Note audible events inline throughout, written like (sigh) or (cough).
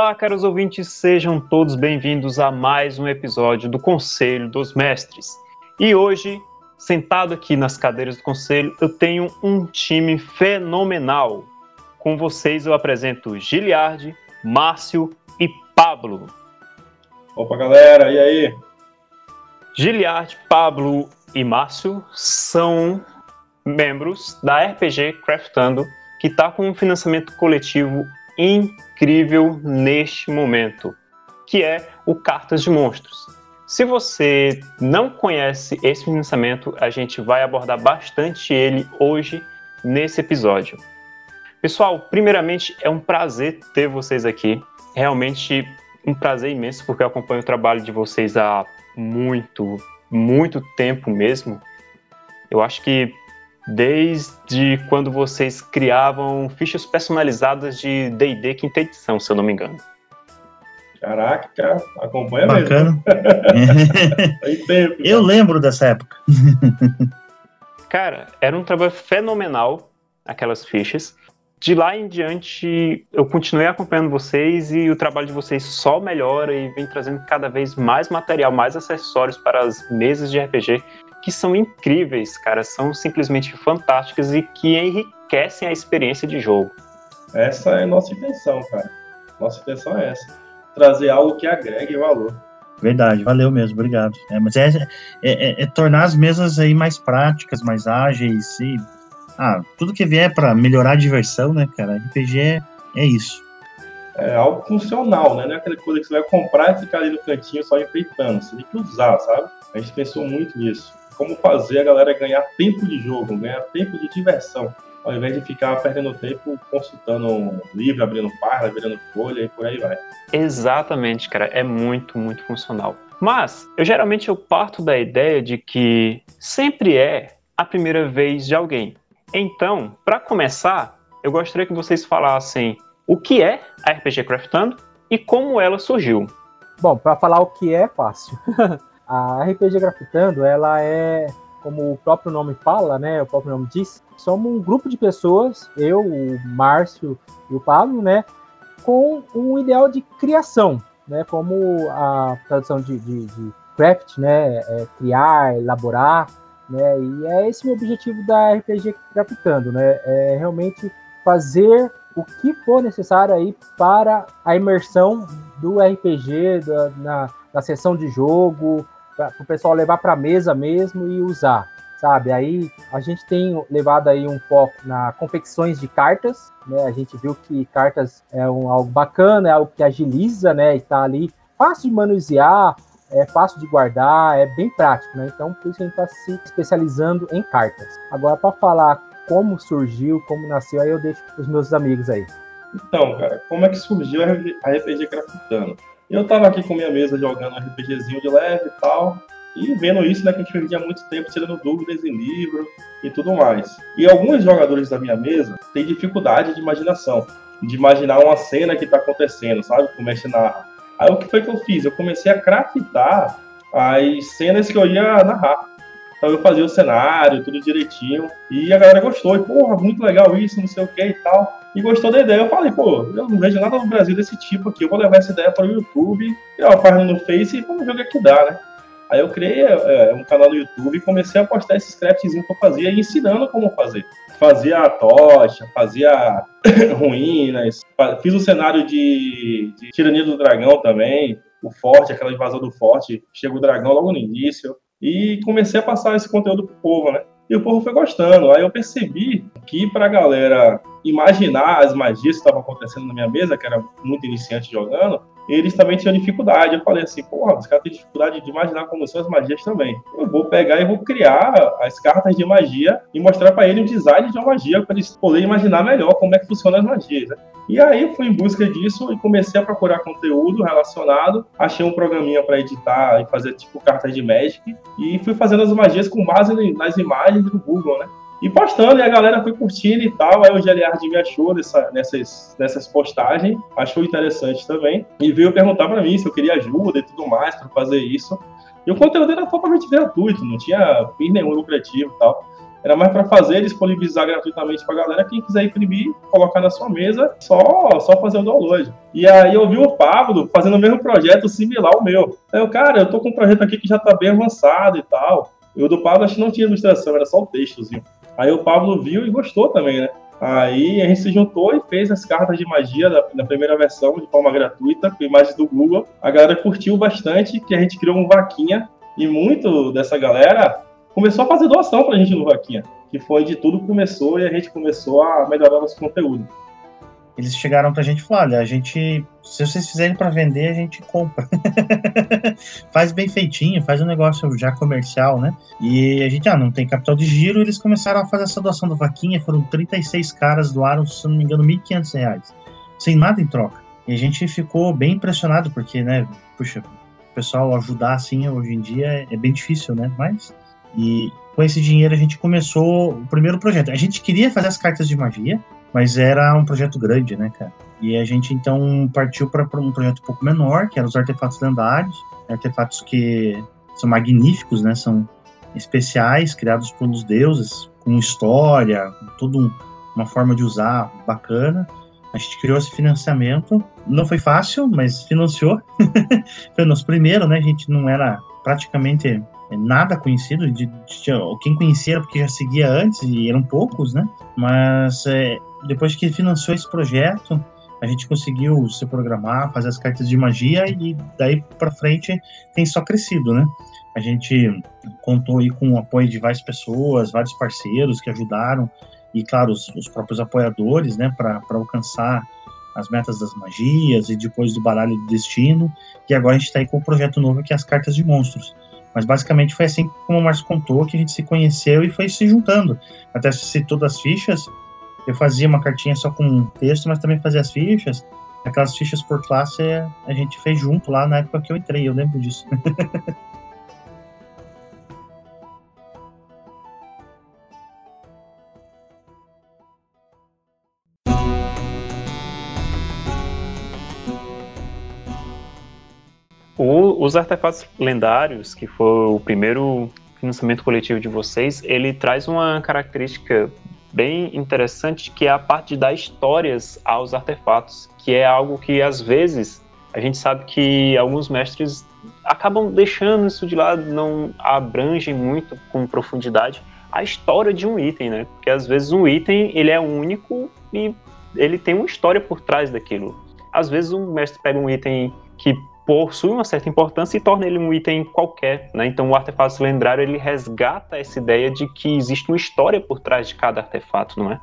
Olá, caros ouvintes, sejam todos bem-vindos a mais um episódio do Conselho dos Mestres. E hoje, sentado aqui nas cadeiras do conselho, eu tenho um time fenomenal. Com vocês eu apresento Giliardi, Márcio e Pablo. Opa, galera, e aí? Giliardi, Pablo e Márcio são membros da RPG Craftando, que está com um financiamento coletivo incrível neste momento, que é o Cartas de Monstros. Se você não conhece esse financiamento, a gente vai abordar bastante ele hoje nesse episódio. Pessoal, primeiramente é um prazer ter vocês aqui. Realmente um prazer imenso porque eu acompanho o trabalho de vocês há muito, muito tempo mesmo. Eu acho que desde quando vocês criavam fichas personalizadas de D&D quinta edição, se eu não me engano. Caraca, cara, acompanha Bacana. (laughs) mesmo. tempo, eu lembro dessa época. (laughs) cara, era um trabalho fenomenal, aquelas fichas. De lá em diante, eu continuei acompanhando vocês e o trabalho de vocês só melhora e vem trazendo cada vez mais material, mais acessórios para as mesas de RPG que são incríveis, cara, são simplesmente fantásticas e que enriquecem a experiência de jogo. Essa é a nossa intenção, cara. Nossa intenção é essa. Trazer algo que agregue valor. Verdade, valeu mesmo, obrigado. É, mas é, é, é, é, tornar as mesas aí mais práticas, mais ágeis e ah, tudo que vier para melhorar a diversão, né, cara? RPG é, é isso. É algo funcional, né? Não é aquela coisa que você vai comprar e ficar ali no cantinho só enfeitando. Você tem que usar, sabe? A gente pensou muito nisso como fazer a galera ganhar tempo de jogo, ganhar tempo de diversão, ao invés de ficar perdendo tempo consultando um livro, abrindo página, abrindo folha e por aí vai. Exatamente, cara, é muito, muito funcional. Mas, eu geralmente eu parto da ideia de que sempre é a primeira vez de alguém. Então, para começar, eu gostaria que vocês falassem o que é a RPG Craftando e como ela surgiu. Bom, para falar o que é, fácil. (laughs) A RPG Grafitando, ela é, como o próprio nome fala, né? O próprio nome diz, somos um grupo de pessoas, eu, o Márcio e o Pablo, né? Com um ideal de criação, né? Como a tradução de, de, de craft, né? É criar, elaborar, né? E é esse o objetivo da RPG Grafitando, né? É realmente fazer o que for necessário aí para a imersão do RPG da, na, na sessão de jogo, para o pessoal levar para a mesa mesmo e usar, sabe? Aí a gente tem levado aí um foco na confecções de cartas, né? A gente viu que cartas é um, algo bacana, é algo que agiliza, né? E tá ali fácil de manusear, é fácil de guardar, é bem prático, né? Então por isso a gente está se especializando em cartas. Agora para falar como surgiu, como nasceu, aí eu deixo para os meus amigos aí. Então, cara, como é que surgiu a RPG Grafitando? Eu tava aqui com minha mesa jogando um RPGzinho de leve e tal, e vendo isso, né, que a gente perdia muito tempo tirando dúvidas em livro e tudo mais. E alguns jogadores da minha mesa têm dificuldade de imaginação, de imaginar uma cena que tá acontecendo, sabe? Que narra. Aí o que foi que eu fiz? Eu comecei a craftar as cenas que eu ia narrar. Então eu fazia o cenário, tudo direitinho. E a galera gostou. E, porra, muito legal isso, não sei o que e tal. E gostou da ideia. Eu falei, pô, eu não vejo nada no Brasil desse tipo aqui. Eu vou levar essa ideia para o YouTube, criar uma página no Face e vamos ver o que, é que dá, né? Aí eu criei é, um canal no YouTube e comecei a postar esses craftzinhos que eu fazia ensinando como fazer. Fazia a tocha, fazia (coughs) ruínas, fiz o cenário de, de Tirania do Dragão também, o forte, aquela invasão do forte, chega o dragão logo no início. E comecei a passar esse conteúdo pro povo, né? E o povo foi gostando. Aí eu percebi que pra galera imaginar as magias que estavam acontecendo na minha mesa, que era muito iniciante jogando, eles também tinham dificuldade. Eu falei assim, porra, os caras têm dificuldade de imaginar como são as magias também. Eu vou pegar e vou criar as cartas de magia e mostrar para ele o design de uma magia, para eles poderem imaginar melhor como é que funcionam as magias. Né? E aí fui em busca disso e comecei a procurar conteúdo relacionado. Achei um programinha para editar e fazer tipo cartas de Magic e fui fazendo as magias com base nas imagens do Google, né? E postando, e a galera foi curtindo e tal. Aí o Geliard me achou nessa, nessas, nessas postagens, achou interessante também. E veio perguntar para mim se eu queria ajuda e tudo mais para fazer isso. E o conteúdo era totalmente gratuito, não tinha fim nenhum lucrativo e tal. era mais para fazer, disponibilizar gratuitamente para galera. Quem quiser imprimir, colocar na sua mesa, só, só fazer o download. E aí eu vi o Pablo fazendo o mesmo projeto similar ao meu. Aí eu, cara, eu tô com um projeto aqui que já tá bem avançado e tal. E o do Pablo acho que não tinha ilustração, era só o textozinho. Aí o Pablo viu e gostou também, né? Aí a gente se juntou e fez as cartas de magia da, da, primeira versão de forma gratuita, com imagens do Google. A galera curtiu bastante, que a gente criou um vaquinha e muito dessa galera começou a fazer doação pra gente no vaquinha, que foi de tudo começou e a gente começou a melhorar nosso conteúdo eles chegaram pra gente e falaram: olha, a gente, se vocês fizerem para vender, a gente compra. (laughs) faz bem feitinho, faz um negócio já comercial, né? E a gente, ah, não tem capital de giro, eles começaram a fazer essa doação da vaquinha, foram 36 caras, doaram, se não me engano, 1.500 reais, sem nada em troca. E a gente ficou bem impressionado, porque, né, puxa, o pessoal ajudar assim hoje em dia é bem difícil, né? Mas. E com esse dinheiro a gente começou o primeiro projeto. A gente queria fazer as cartas de magia, mas era um projeto grande, né, cara? E a gente então partiu para um projeto um pouco menor, que eram os artefatos lendários, artefatos que são magníficos, né? São especiais, criados pelos deuses, com história, tudo uma forma de usar bacana. A gente criou esse financiamento. Não foi fácil, mas financiou. (laughs) foi o nosso primeiro, né? A gente não era praticamente nada conhecido. De, de, quem conhecia porque já seguia antes e eram poucos, né? Mas é, depois que financiou esse projeto, a gente conseguiu se programar, fazer as cartas de magia e daí para frente tem só crescido, né? A gente contou aí com o apoio de várias pessoas, vários parceiros que ajudaram e, claro, os, os próprios apoiadores, né, para alcançar as metas das magias e depois do baralho do destino. E agora a gente está aí com o projeto novo que é as cartas de monstros. Mas basicamente foi assim como o Márcio contou que a gente se conheceu e foi se juntando. Até se citou das fichas, eu fazia uma cartinha só com texto, mas também fazia as fichas. Aquelas fichas por classe a gente fez junto lá na época que eu entrei, eu lembro disso. (laughs) O, os artefatos lendários, que foi o primeiro financiamento coletivo de vocês, ele traz uma característica bem interessante, que é a parte de dar histórias aos artefatos, que é algo que às vezes a gente sabe que alguns mestres acabam deixando isso de lado, não abrangem muito com profundidade a história de um item, né? Porque às vezes um item ele é único e ele tem uma história por trás daquilo. Às vezes um mestre pega um item que possui uma certa importância e torna ele um item qualquer, né? Então o artefato lendário ele resgata essa ideia de que existe uma história por trás de cada artefato, não é?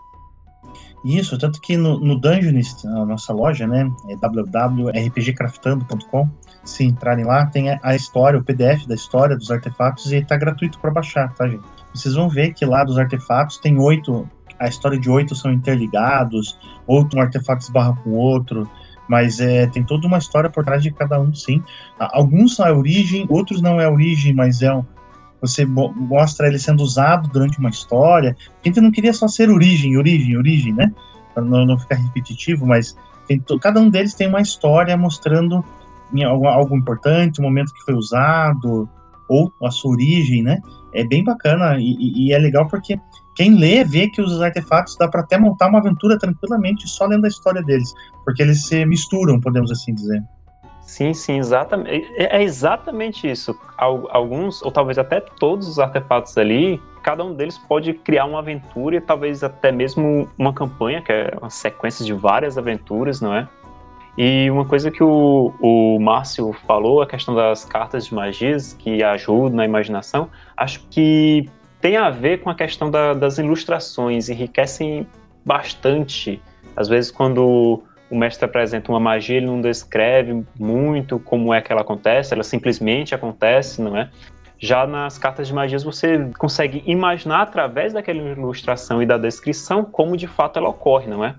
Isso, tanto que no, no Dungeonist, a nossa loja, né, é www.rpgcraftando.com, se entrarem lá, tem a, história, o PDF da história dos artefatos e está gratuito para baixar, tá, gente? Vocês vão ver que lá dos artefatos tem oito, a história de oito são interligados, outro um artefato esbarra com outro, mas é, tem toda uma história por trás de cada um, sim. Alguns são a origem, outros não é a origem, mas é um, você mostra ele sendo usado durante uma história. A gente não queria só ser origem, origem, origem, né? Para não, não ficar repetitivo, mas tem, cada um deles tem uma história mostrando algo, algo importante, o momento que foi usado, ou a sua origem, né? É bem bacana e, e é legal porque quem lê vê que os artefatos dá para até montar uma aventura tranquilamente só lendo a história deles, porque eles se misturam, podemos assim dizer. Sim, sim, exatamente. É, é exatamente isso. Alguns, ou talvez até todos os artefatos ali, cada um deles pode criar uma aventura e talvez até mesmo uma campanha, que é uma sequência de várias aventuras, não é? E uma coisa que o, o Márcio falou, a questão das cartas de magias que ajudam na imaginação, acho que tem a ver com a questão da, das ilustrações, enriquecem bastante. Às vezes, quando o mestre apresenta uma magia, ele não descreve muito como é que ela acontece, ela simplesmente acontece, não é? Já nas cartas de magias você consegue imaginar através daquela ilustração e da descrição como de fato ela ocorre, não é?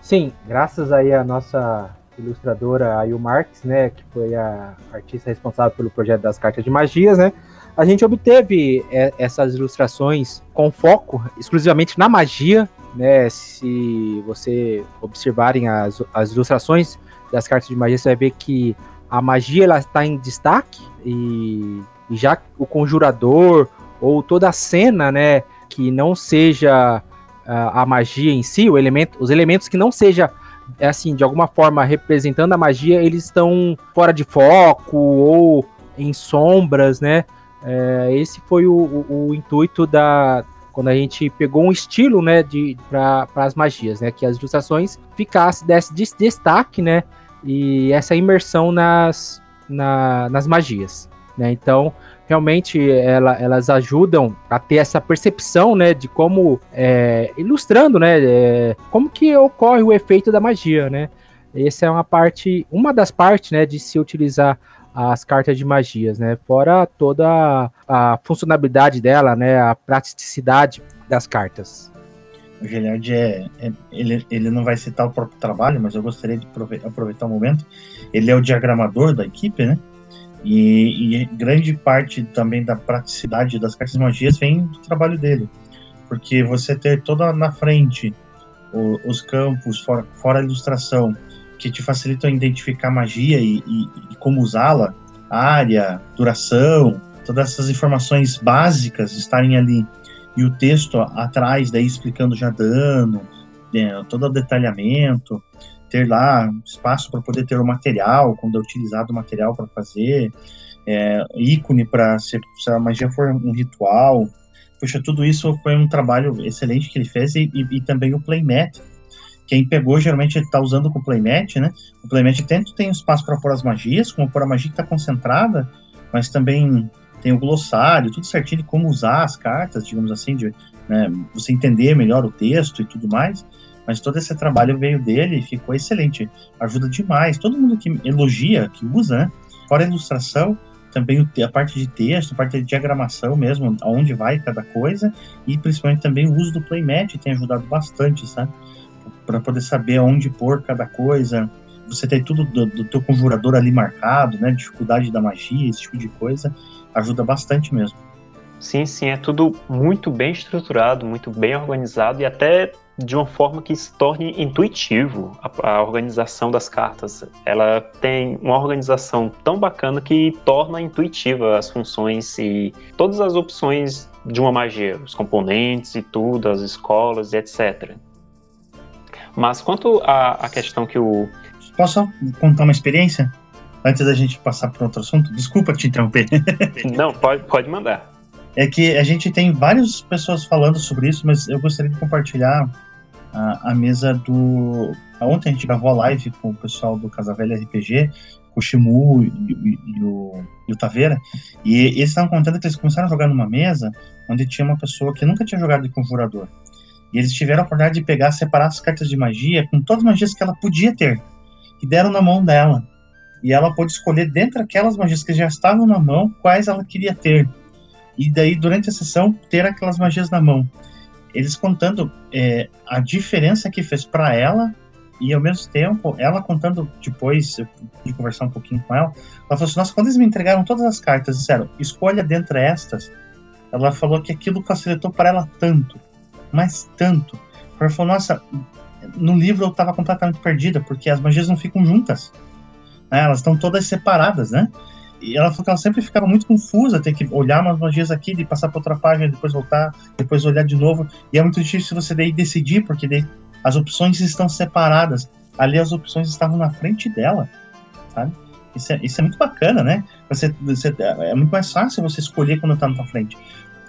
Sim, graças aí à nossa ilustradora Ayu né, que foi a artista responsável pelo projeto das cartas de magias, né? A gente obteve é, essas ilustrações com foco exclusivamente na magia, né? Se você observarem as, as ilustrações das cartas de magia, você vai ver que a magia ela está em destaque e, e já o conjurador ou toda a cena, né, que não seja a, a magia em si, o elemento, os elementos que não seja é assim, de alguma forma representando a magia, eles estão fora de foco ou em sombras, né? É, esse foi o, o, o, intuito da quando a gente pegou um estilo, né, de para as magias, né, que as ilustrações ficassem desse destaque, né, e essa imersão nas, na, nas magias, né? Então, realmente ela, elas ajudam a ter essa percepção, né, de como é, ilustrando, né, é, como que ocorre o efeito da magia, né? Essa é uma parte, uma das partes, né, de se utilizar as cartas de magias, né? Fora toda a, funcionalidade dela, né, a praticidade das cartas. O Giliard é, é, ele, ele não vai citar o próprio trabalho, mas eu gostaria de aproveitar o momento. Ele é o diagramador da equipe, né? E, e, grande parte também da praticidade das cartas de magias vem do trabalho dele. Porque você ter toda na frente o, os campos, fora, fora, a ilustração, que te facilitam identificar magia e, e, e como usá-la, área, duração, todas essas informações básicas estarem ali. E o texto atrás, daí explicando já dano, né, todo o detalhamento ter lá espaço para poder ter o material, quando é utilizado o material para fazer, é, ícone para se, se, a magia for um ritual. Puxa, tudo isso foi um trabalho excelente que ele fez e, e, e também o playmat. Quem pegou geralmente está usando com o playmat, né? O playmat tanto tem espaço para pôr as magias, como pôr a magia que está concentrada, mas também tem o glossário, tudo certinho de como usar as cartas, digamos assim, de né, você entender melhor o texto e tudo mais. Mas todo esse trabalho veio dele e ficou excelente. Ajuda demais. Todo mundo que elogia, que usa, né? Fora a ilustração, também a parte de texto, a parte de diagramação mesmo, aonde vai cada coisa, e principalmente também o uso do playmat tem ajudado bastante, sabe? Para poder saber aonde pôr cada coisa. Você tem tudo do, do teu conjurador ali marcado, né? Dificuldade da magia, esse tipo de coisa, ajuda bastante mesmo. Sim, sim, é tudo muito bem estruturado, muito bem organizado e até de uma forma que se torne intuitivo a, a, organização das cartas. Ela tem uma organização tão bacana que torna intuitiva as funções e todas as opções de uma magia, os componentes e tudo, as escolas e etc. Mas quanto à, questão que o. Posso contar uma experiência? Antes da gente passar para outro assunto? Desculpa te interromper. (laughs) Não, pode, pode mandar. É que a gente tem várias pessoas falando sobre isso, mas eu gostaria de compartilhar a, a mesa do. Ontem a gente gravou a live com o pessoal do Casa Velha RPG, com o Shimu e, e, e, o, e o Taveira, e eles estavam contando que eles começaram a jogar numa mesa onde tinha uma pessoa que nunca tinha jogado de conjurador. E eles tiveram a oportunidade de pegar, separar as cartas de magia com todas as magias que ela podia ter, e deram na mão dela. E ela pôde escolher, dentre aquelas magias que já estavam na mão, quais ela queria ter. E daí, durante a sessão, ter aquelas magias na mão eles contando é, a diferença que fez para ela e ao mesmo tempo ela contando depois de conversar um pouquinho com ela, ela falou assim: Nossa, quando eles me entregaram todas as cartas, disseram, escolha dentre estas. Ela falou que aquilo facilitou para ela tanto, mas tanto. Ela falou: Nossa, no livro eu estava completamente perdida porque as magias não ficam juntas, né? elas estão todas separadas, né? E ela falou que ela sempre ficava muito confusa, ter que olhar umas magias aqui, de passar para outra página, depois voltar, depois olhar de novo. E é muito difícil você daí decidir, porque daí as opções estão separadas. Ali as opções estavam na frente dela, sabe? Isso é, isso é muito bacana, né? Você, você, é muito mais fácil você escolher quando está na tua frente.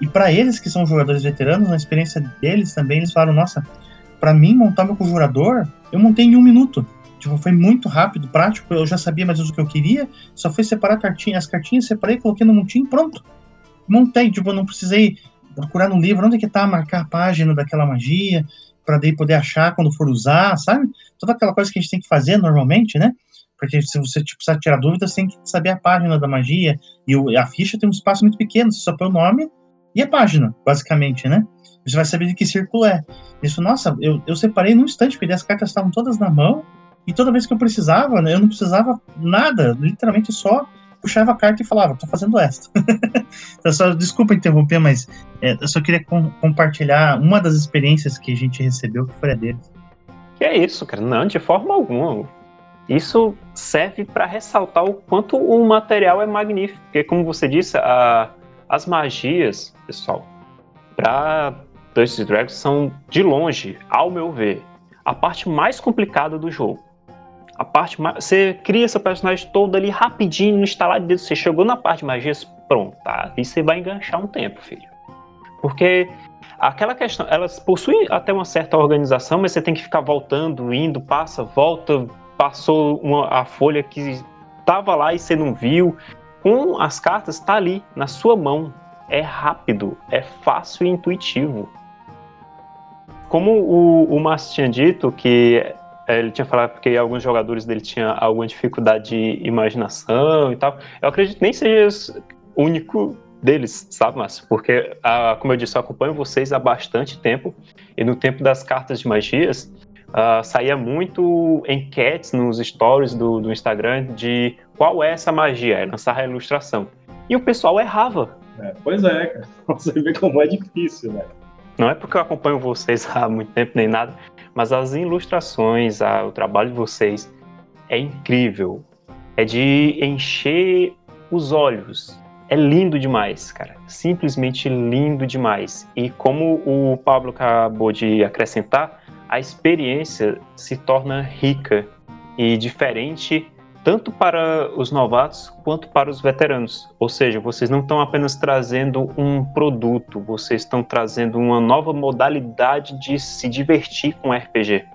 E para eles que são jogadores veteranos, na experiência deles também, eles falaram: nossa, para mim montar meu conjurador, eu montei em um minuto. Tipo, foi muito rápido, prático, eu já sabia mais ou menos o que eu queria, só foi separar cartinha, as cartinhas, separei, coloquei no montinho pronto. Montei, tipo, eu não precisei procurar no livro onde é que tá, marcar a página daquela magia, para daí poder achar quando for usar, sabe? Toda aquela coisa que a gente tem que fazer normalmente, né? Porque se você tipo, precisar tirar dúvidas, tem que saber a página da magia. E a ficha tem um espaço muito pequeno, você só põe o nome e a página, basicamente, né? Você vai saber de que círculo é. Isso, nossa, eu, eu separei num instante, porque as cartas estavam todas na mão, e toda vez que eu precisava, né, eu não precisava nada, literalmente só puxava a carta e falava, tô fazendo esta. (laughs) então, só, desculpa interromper, mas é, eu só queria com, compartilhar uma das experiências que a gente recebeu, que foi a deles. Que é isso, cara? Não, de forma alguma. Isso serve para ressaltar o quanto o material é magnífico. Porque, como você disse, a, as magias, pessoal, para Dungeons Dragons são, de longe, ao meu ver, a parte mais complicada do jogo. A parte mais... Você cria essa personagem toda ali rapidinho, no instalar de dedo. Você chegou na parte de magia, pronto, tá? E você vai enganchar um tempo, filho. Porque aquela questão, elas possuem até uma certa organização, mas você tem que ficar voltando, indo, passa, volta, passou uma, a folha que estava lá e você não viu. Com as cartas, está ali, na sua mão. É rápido, é fácil e intuitivo. Como o, o Márcio tinha dito, que é, ele tinha falado que alguns jogadores dele tinham alguma dificuldade de imaginação e tal. Eu acredito que nem seja o único deles, sabe, Márcio? Porque, ah, como eu disse, eu acompanho vocês há bastante tempo e no tempo das cartas de magias uh, saía muito enquetes nos stories do, do Instagram de qual é essa magia, é lançar a ilustração. E o pessoal errava. É, pois é, cara. (laughs) Você vê como é difícil, né? Não é porque eu acompanho vocês (laughs) há muito tempo nem nada, mas as ilustrações, a, o trabalho de vocês é incrível. É de encher os olhos. É lindo demais, cara. Simplesmente lindo demais. E como o Pablo acabou de acrescentar, a experiência se torna rica e diferente tanto para os novatos quanto para os veteranos. Ou seja, vocês não estão apenas trazendo um produto, vocês estão trazendo uma nova modalidade de se divertir com RPG.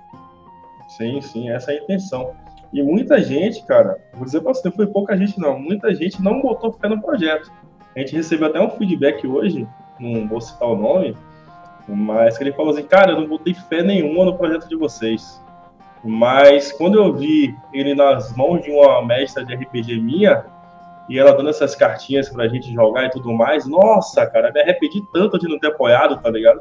Sim, sim, essa é a intenção. E muita gente, cara, vou dizer pra você, foi pouca gente não, muita gente não botou fé no projeto. A gente recebeu até um feedback hoje, não vou citar o nome, mas que ele falou assim, cara, eu não botei fé nenhuma no projeto de vocês. Mas quando eu vi ele nas mãos de uma mestra de RPG minha, e ela dando essas cartinhas pra gente jogar e tudo mais, nossa, cara, me arrependi tanto de não ter apoiado, tá ligado?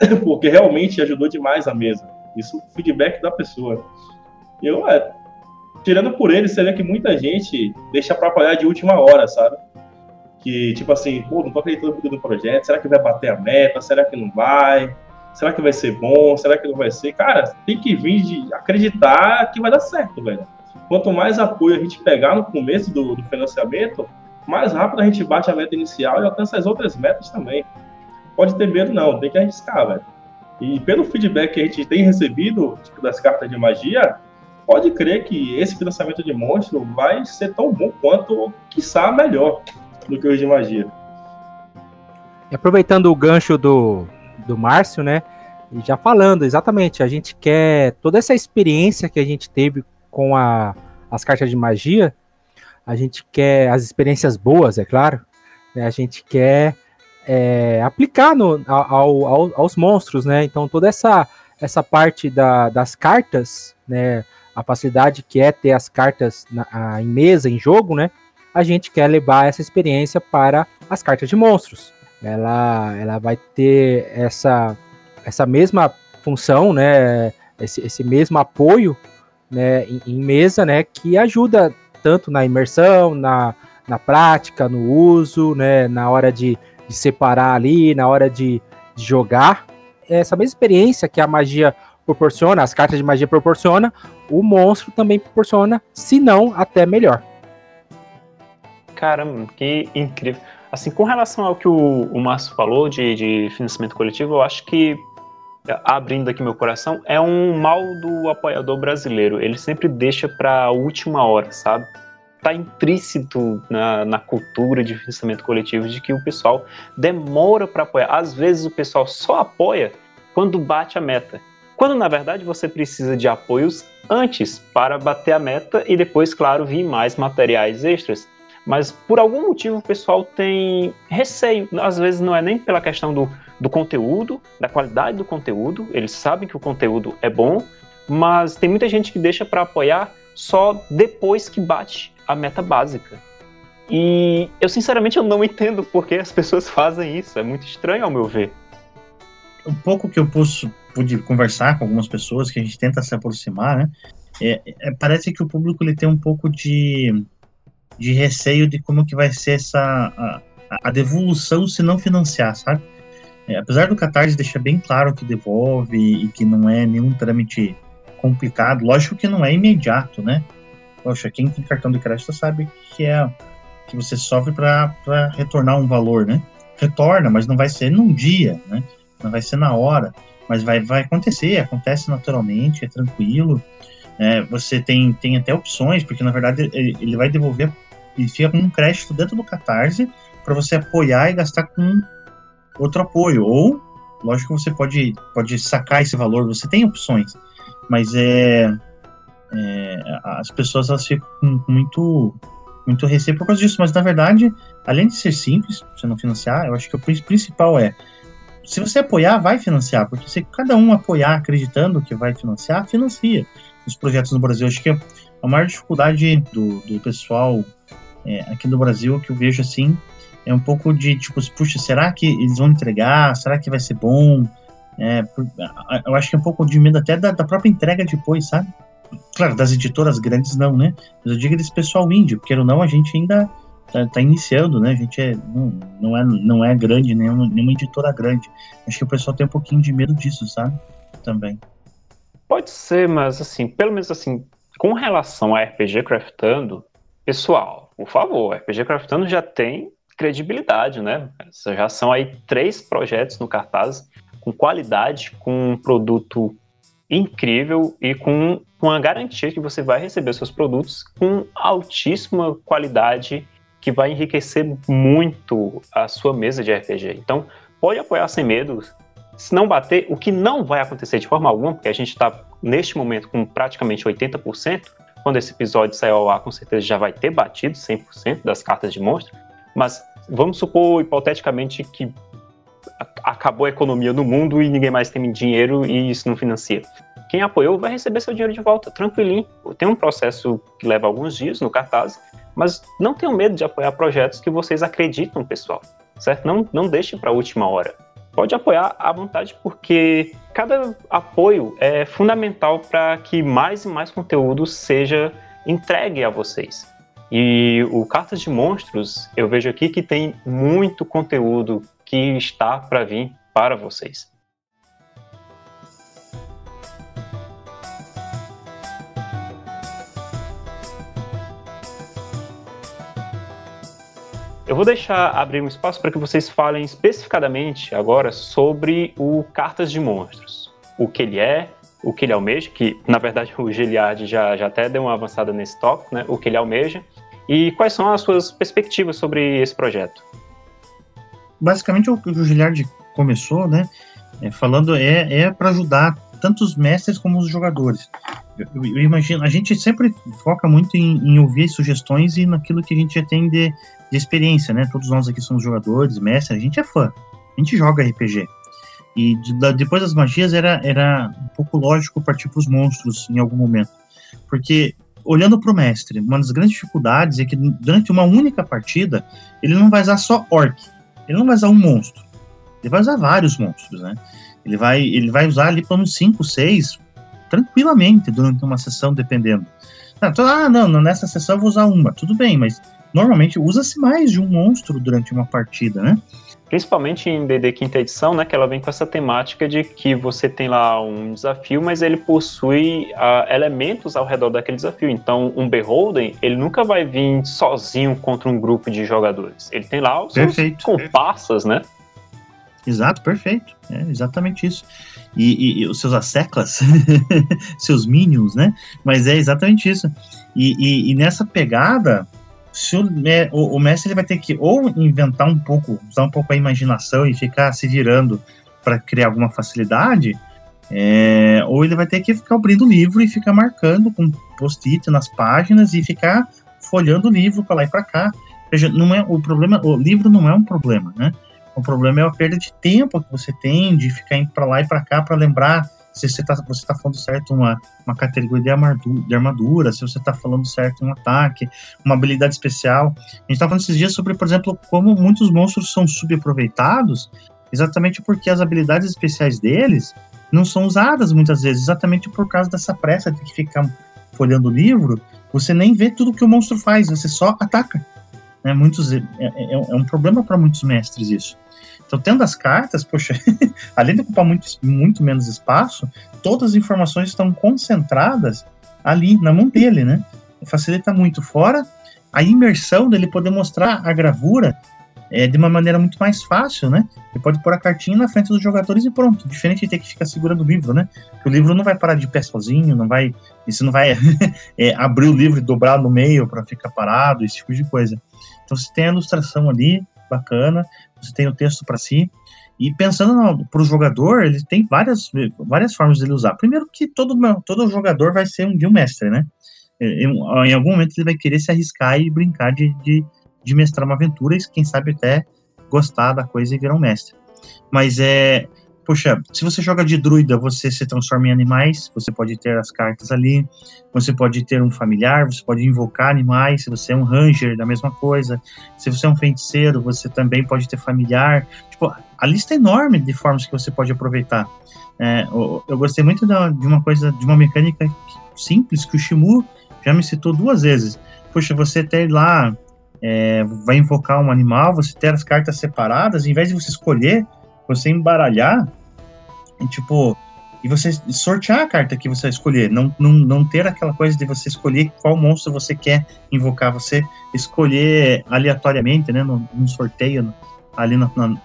(laughs) Porque realmente ajudou demais a mesa. Isso feedback da pessoa. Eu, é, tirando por ele, você vê que muita gente deixa pra apoiar de última hora, sabe? Que, tipo assim, pô, não tô acreditando no projeto, será que vai bater a meta? Será que não vai? Será que vai ser bom? Será que não vai ser? Cara, tem que vir de acreditar que vai dar certo, velho. Quanto mais apoio a gente pegar no começo do, do financiamento, mais rápido a gente bate a meta inicial e alcança as outras metas também. Pode ter medo, não, tem que arriscar, velho. E pelo feedback que a gente tem recebido tipo, das cartas de magia, pode crer que esse financiamento de monstro vai ser tão bom quanto, quiçá, melhor do que os de. E aproveitando o gancho do, do Márcio, né? E já falando, exatamente, a gente quer toda essa experiência que a gente teve com a, as cartas de magia, a gente quer as experiências boas, é claro, né? a gente quer é, aplicar no, ao, ao, aos monstros, né? Então toda essa, essa parte da, das cartas, né? A facilidade que é ter as cartas na, a, em mesa, em jogo, né? A gente quer levar essa experiência para as cartas de monstros ela, ela vai ter essa, essa mesma função, né, esse, esse mesmo apoio né, em, em, mesa, né, que ajuda tanto na imersão, na, na prática, no uso, né, na hora de, de separar ali, na hora de, de jogar. Essa mesma experiência que a magia proporciona, as cartas de magia proporciona, o monstro também proporciona, se não até melhor. Caramba, que incrível. Assim, com relação ao que o, o Márcio falou de, de financiamento coletivo, eu acho que, abrindo aqui meu coração, é um mal do apoiador brasileiro. Ele sempre deixa para a última hora, sabe? Está intrínseco na, na cultura de financiamento coletivo de que o pessoal demora para apoiar. Às vezes o pessoal só apoia quando bate a meta. Quando na verdade você precisa de apoios antes para bater a meta e depois, claro, vir mais materiais extras. Mas por algum motivo o pessoal tem receio. Às vezes não é nem pela questão do, do conteúdo, da qualidade do conteúdo. Eles sabem que o conteúdo é bom, mas tem muita gente que deixa para apoiar só depois que bate a meta básica. E eu sinceramente eu não (laughs) entendo por que as pessoas fazem isso. É muito estranho ao meu ver. Um pouco que eu posso, pude conversar com algumas pessoas que a gente tenta se aproximar, né? É, é, parece que o público ele tem um pouco de de receio de como que vai ser essa a, a devolução se não financiar, sabe? É, apesar do Catarse deixar bem claro que devolve e que não é nenhum trâmite complicado, lógico que não é imediato, né? Poxa, quem tem cartão de crédito sabe que é que você sofre para retornar um valor, né? Retorna, mas não vai ser num dia, né? não vai ser na hora, mas vai, vai acontecer, acontece naturalmente, é tranquilo. É, você tem, tem até opções, porque na verdade ele, ele vai devolver, com um crédito dentro do Catarse para você apoiar e gastar com outro apoio. Ou, lógico você pode, pode sacar esse valor, você tem opções, mas é, é as pessoas elas ficam muito, muito receio por causa disso. Mas na verdade, além de ser simples, você não financiar, eu acho que o principal é se você apoiar, vai financiar, porque se cada um apoiar acreditando que vai financiar, financia os projetos no Brasil. Acho que a maior dificuldade do, do pessoal é, aqui no Brasil que eu vejo assim é um pouco de tipo, puxa, será que eles vão entregar? Será que vai ser bom? É, eu acho que é um pouco de medo até da, da, própria entrega depois, sabe? Claro, das editoras grandes não, né? Mas eu digo desse pessoal índio, porque não, a gente ainda tá, tá, iniciando, né? A gente é, não, não, é, não é grande, nenhuma, nenhuma editora grande. Acho que o pessoal tem um pouquinho de medo disso, sabe? Também. Pode ser, mas assim, pelo menos assim, com relação a RPG Craftando, pessoal, por favor, RPG Craftando já tem credibilidade, né? Já são aí três projetos no cartaz com qualidade, com um produto incrível e com, com a garantia que você vai receber seus produtos com altíssima qualidade que vai enriquecer muito a sua mesa de RPG. Então, pode apoiar sem medo. Se não bater, o que não vai acontecer de forma alguma, porque a gente está neste momento com praticamente 80%, quando esse episódio sair ao ar, com certeza já vai ter batido 100% das cartas de monstro, mas vamos supor, hipoteticamente, que acabou a economia no mundo e ninguém mais tem dinheiro e isso não financia. Quem apoiou vai receber seu dinheiro de volta, tranquilinho. Tem um processo que leva alguns dias no cartaz, mas não tenham medo de apoiar projetos que vocês acreditam, pessoal, certo? Não, não deixe para a última hora. Pode apoiar à vontade, porque cada apoio é fundamental para que mais e mais conteúdo seja entregue a vocês. E o Cartas de Monstros, eu vejo aqui que tem muito conteúdo que está para vir para vocês. Eu vou deixar abrir um espaço para que vocês falem especificadamente agora sobre o Cartas de Monstros. O que ele é, o que ele almeja, que na verdade (laughs) o Giliard já, já até deu uma avançada nesse tópico, né? O que ele almeja. E quais são as suas perspectivas sobre esse projeto? Basicamente o que o Giliard começou, né? É, falando é, é para ajudar tanto os mestres como os jogadores. Eu, eu, imagino, a gente sempre foca muito em, em, ouvir sugestões e naquilo que a gente já tem de, de experiência, né? Todos nós aqui somos jogadores, mestres, a gente é fã, a gente joga RPG. E de, da, depois das magias era, era um pouco lógico partir para os monstros em algum momento. Porque, olhando para o mestre, uma das grandes dificuldades é que durante uma única partida, ele não vai usar só orc, ele não vai usar um monstro, ele vai usar vários monstros, né? Ele vai, ele vai usar ali para uns 5, 6, tranquilamente, durante uma sessão, dependendo. Ah, não, nessa sessão eu vou usar uma, tudo bem, mas normalmente usa-se mais de um monstro durante uma partida, né? Principalmente em DD quinta edição, né, que ela vem com essa temática de que você tem lá um desafio, mas ele possui uh, elementos ao redor daquele desafio. Então, um Beholden, ele nunca vai vir sozinho contra um grupo de jogadores. Ele tem lá os Perfeito. seus comparsas, né? Exato, perfeito. É exatamente isso. E, e, e os seus asseclas, (laughs) seus minions, né? Mas é exatamente isso. E, e nessa pegada, se o, o, o, mestre ele vai ter que ou inventar um pouco, usar um pouco a imaginação e ficar se virando para criar alguma facilidade, é, ou ele vai ter que ficar abrindo o livro e ficar marcando com post-it nas páginas e ficar folhando o livro para lá e para cá. Veja, não é o problema, o livro não é um problema, né? O problema é a perda de tempo que você tem de ficar indo para lá e para cá para lembrar se você está você tá falando certo uma, uma categoria de armadura, de armadura, se você está falando certo um ataque, uma habilidade especial. A gente estava falando esses dias sobre, por exemplo, como muitos monstros são subaproveitados, exatamente porque as habilidades especiais deles não são usadas muitas vezes, exatamente por causa dessa pressa de ficar folhando o livro, você nem vê tudo que o monstro faz, você só ataca. Né? Muitos, é, é, é um problema para muitos mestres isso. Então, tendo as cartas, poxa, (laughs) além de ocupar muito, muito menos espaço, todas as informações estão concentradas ali na mão dele, né? Facilita muito. Fora a imersão dele poder mostrar a gravura é, de uma maneira muito mais fácil, né? Você pode pôr a cartinha na frente dos jogadores e pronto. Diferente de ter que ficar segurando o livro, né? Porque o livro não vai parar de pé sozinho, não vai. Isso não vai (laughs) é, abrir o livro e dobrar no meio para ficar parado, esse tipo de coisa. Então você tem a ilustração ali, bacana, você tem o texto para si. E pensando para o jogador, ele tem várias, várias formas de ele usar. Primeiro que todo, todo jogador vai ser um guild master, né? Em, em, algum momento ele vai querer se arriscar e brincar de, de, de mestrar uma aventura e quem sabe até gostar da coisa e virar um mestre. Mas é, poxa, se você joga de druida, você se transforma em animais, você pode ter as cartas ali, você pode ter um familiar, você pode invocar animais, se você é um ranger, da mesma coisa. Se você é um feiticeiro, você também pode ter familiar. Tipo, a lista é enorme de formas que você pode aproveitar. É, eu, gostei muito de uma coisa, de uma mecânica simples que o Shimu já me citou duas vezes. Poxa, você ter lá, é, vai invocar um animal, você ter as cartas separadas, em vez de você escolher, você embaralhar, e, tipo, e você sortear a carta que você escolher, não, não, não ter aquela coisa de você escolher qual monstro você quer invocar, você escolher aleatoriamente, né, num, sorteio ali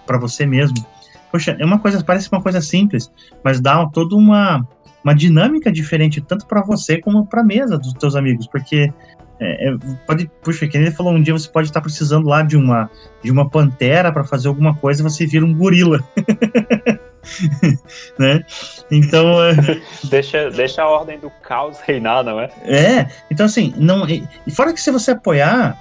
para você mesmo. Poxa, é uma coisa, parece uma coisa simples, mas dá toda uma, uma dinâmica diferente, tanto para você como para a mesa dos teus amigos, porque é, é, pode, puxa, que ele falou, um dia você pode estar precisando lá de uma, de uma pantera para fazer alguma coisa, você vira um gorila. (laughs) (laughs) né? Então. É... (laughs) deixa, deixa a ordem do caos reinar, não é? É, então assim, não. E fora que se você apoiar.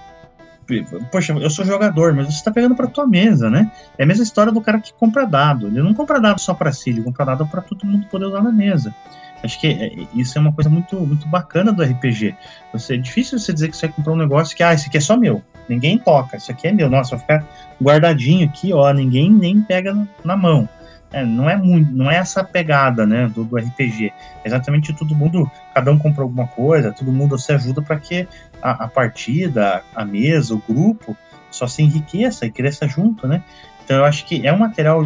Poxa, eu sou jogador, mas você está pegando para tua mesa, né? É a mesma história do cara que compra dado. Ele não compra dado só para si, ele compra dado para todo mundo poder usar na mesa. Acho que é, isso é uma coisa muito, muito bacana do RPG. Você, é difícil você dizer que você vai comprar um negócio que, ah, esse aqui é só meu. Ninguém toca, isso aqui é meu. Nossa, vai ficar guardadinho aqui, ó, ninguém nem pega na mão. É, não é muito, não é essa pegada, né, do, do, RPG. É exatamente todo mundo, cada um compra alguma coisa, todo mundo se ajuda para que a, a, partida, a mesa, o grupo só se enriqueça e cresça junto, né? Então eu acho que é um material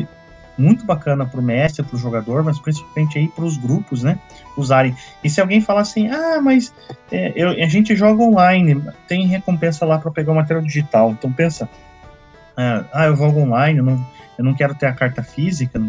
muito bacana para o mestre, para o jogador, mas principalmente aí para os grupos, né, usarem. E se alguém falar assim, ah, mas é, eu, a gente joga online, tem recompensa lá para pegar o material digital. Então pensa, ah, ah eu jogo online, não eu não quero ter a carta física,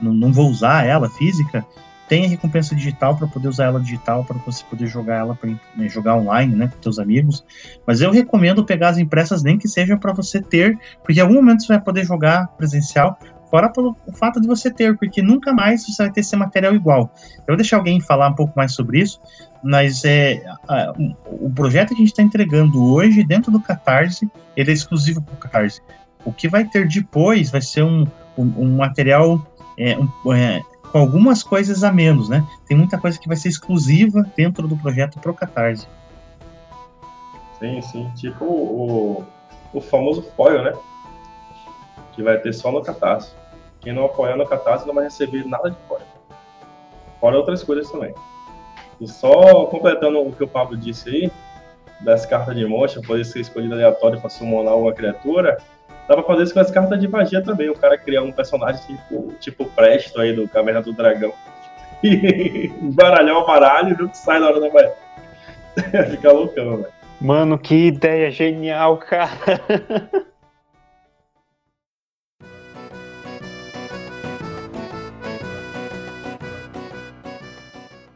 não, não vou usar ela física, tem a recompensa digital para poder usar ela digital para você poder jogar ela para né, jogar online, né, com seus amigos. Mas eu recomendo pegar as impressas nem que seja para você ter, porque em algum momento você vai poder jogar presencial, fora pelo o fato de você ter, porque nunca mais você vai ter esse material igual. Eu vou deixar alguém falar um pouco mais sobre isso, mas é a, o projeto que a gente está entregando hoje dentro do Catarse, ele é exclusivo para o Catarse. O que vai ter depois vai ser um, um, um material é, um, é, com algumas coisas a menos, né? Tem muita coisa que vai ser exclusiva dentro do projeto Pro Catarse. Sim, sim. Tipo o, o famoso foil, né? Que vai ter só no Catarse. Quem não apoiar no Catarse não vai receber nada de foil. Fora outras coisas também. E só completando o que o Pablo disse aí, das cartas de monstro, poder ser escolhido aleatório para summonar uma criatura, Dá pra fazer isso com as cartas de magia também. O cara criar um personagem tipo, tipo Presto aí do Caverna do Dragão. (laughs) E baralhar o baralho e sai na hora da manhã. (laughs) Fica loucão, velho. Mano, que ideia genial, cara. (laughs)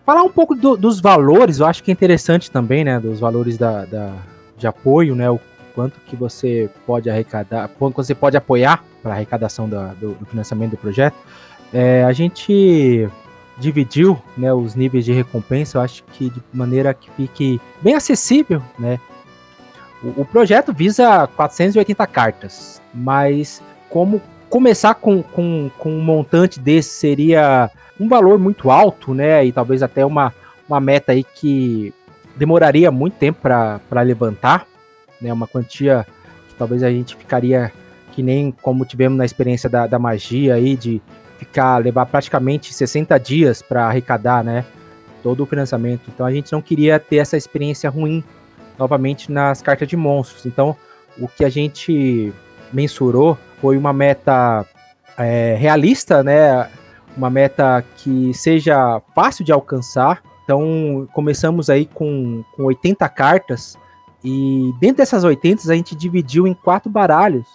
Falar um pouco do, dos valores, eu acho que é interessante também, né? Dos valores da, da de apoio, né? O quanto que você pode arrecadar, quanto você pode apoiar para arrecadação do, do, do, financiamento do projeto. É, a gente dividiu né, os níveis de recompensa, eu acho que de maneira que fique bem acessível, né? O, o projeto visa 480 cartas, mas como começar com, com, com um montante desse seria um valor muito alto, né? E talvez até uma, uma meta aí que demoraria muito tempo para levantar né? Uma quantia que talvez a gente ficaria que nem como tivemos na experiência da, da magia aí, de ficar, levar praticamente 60 dias para arrecadar, né? Todo o financiamento. Então a gente não queria ter essa experiência ruim novamente nas cartas de monstros. Então o que a gente mensurou foi uma meta é, realista, né? Uma meta que seja fácil de alcançar. Então começamos aí com, com 80 cartas e dentro dessas 80, a gente dividiu em quatro baralhos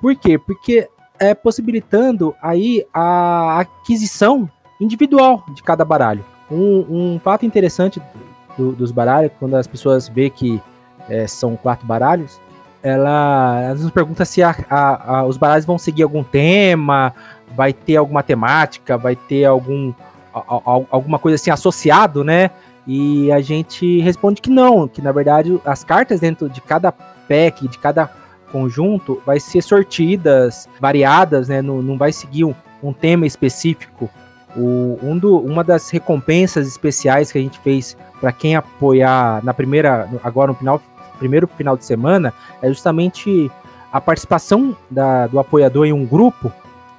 Por quê? Porque é possibilitando aí a aquisição individual de cada baralho. Um, um fato interessante do, dos baralhos, quando as pessoas vê que é, são quatro baralhos, ela, elas nos pergunta se a, a, a, os baralhos vão seguir algum tema, vai ter alguma temática, vai ter algum alguma coisa assim associado, né? E a gente responde que não, que na verdade as cartas dentro de cada pack, de cada conjunto, vai ser sortidas, variadas, né? Não, não vai seguir um, um tema específico. O, um do, uma das recompensas especiais que a gente fez para quem apoiar na primeira, agora no final, primeiro final de semana, é justamente a participação da, do apoiador em um grupo,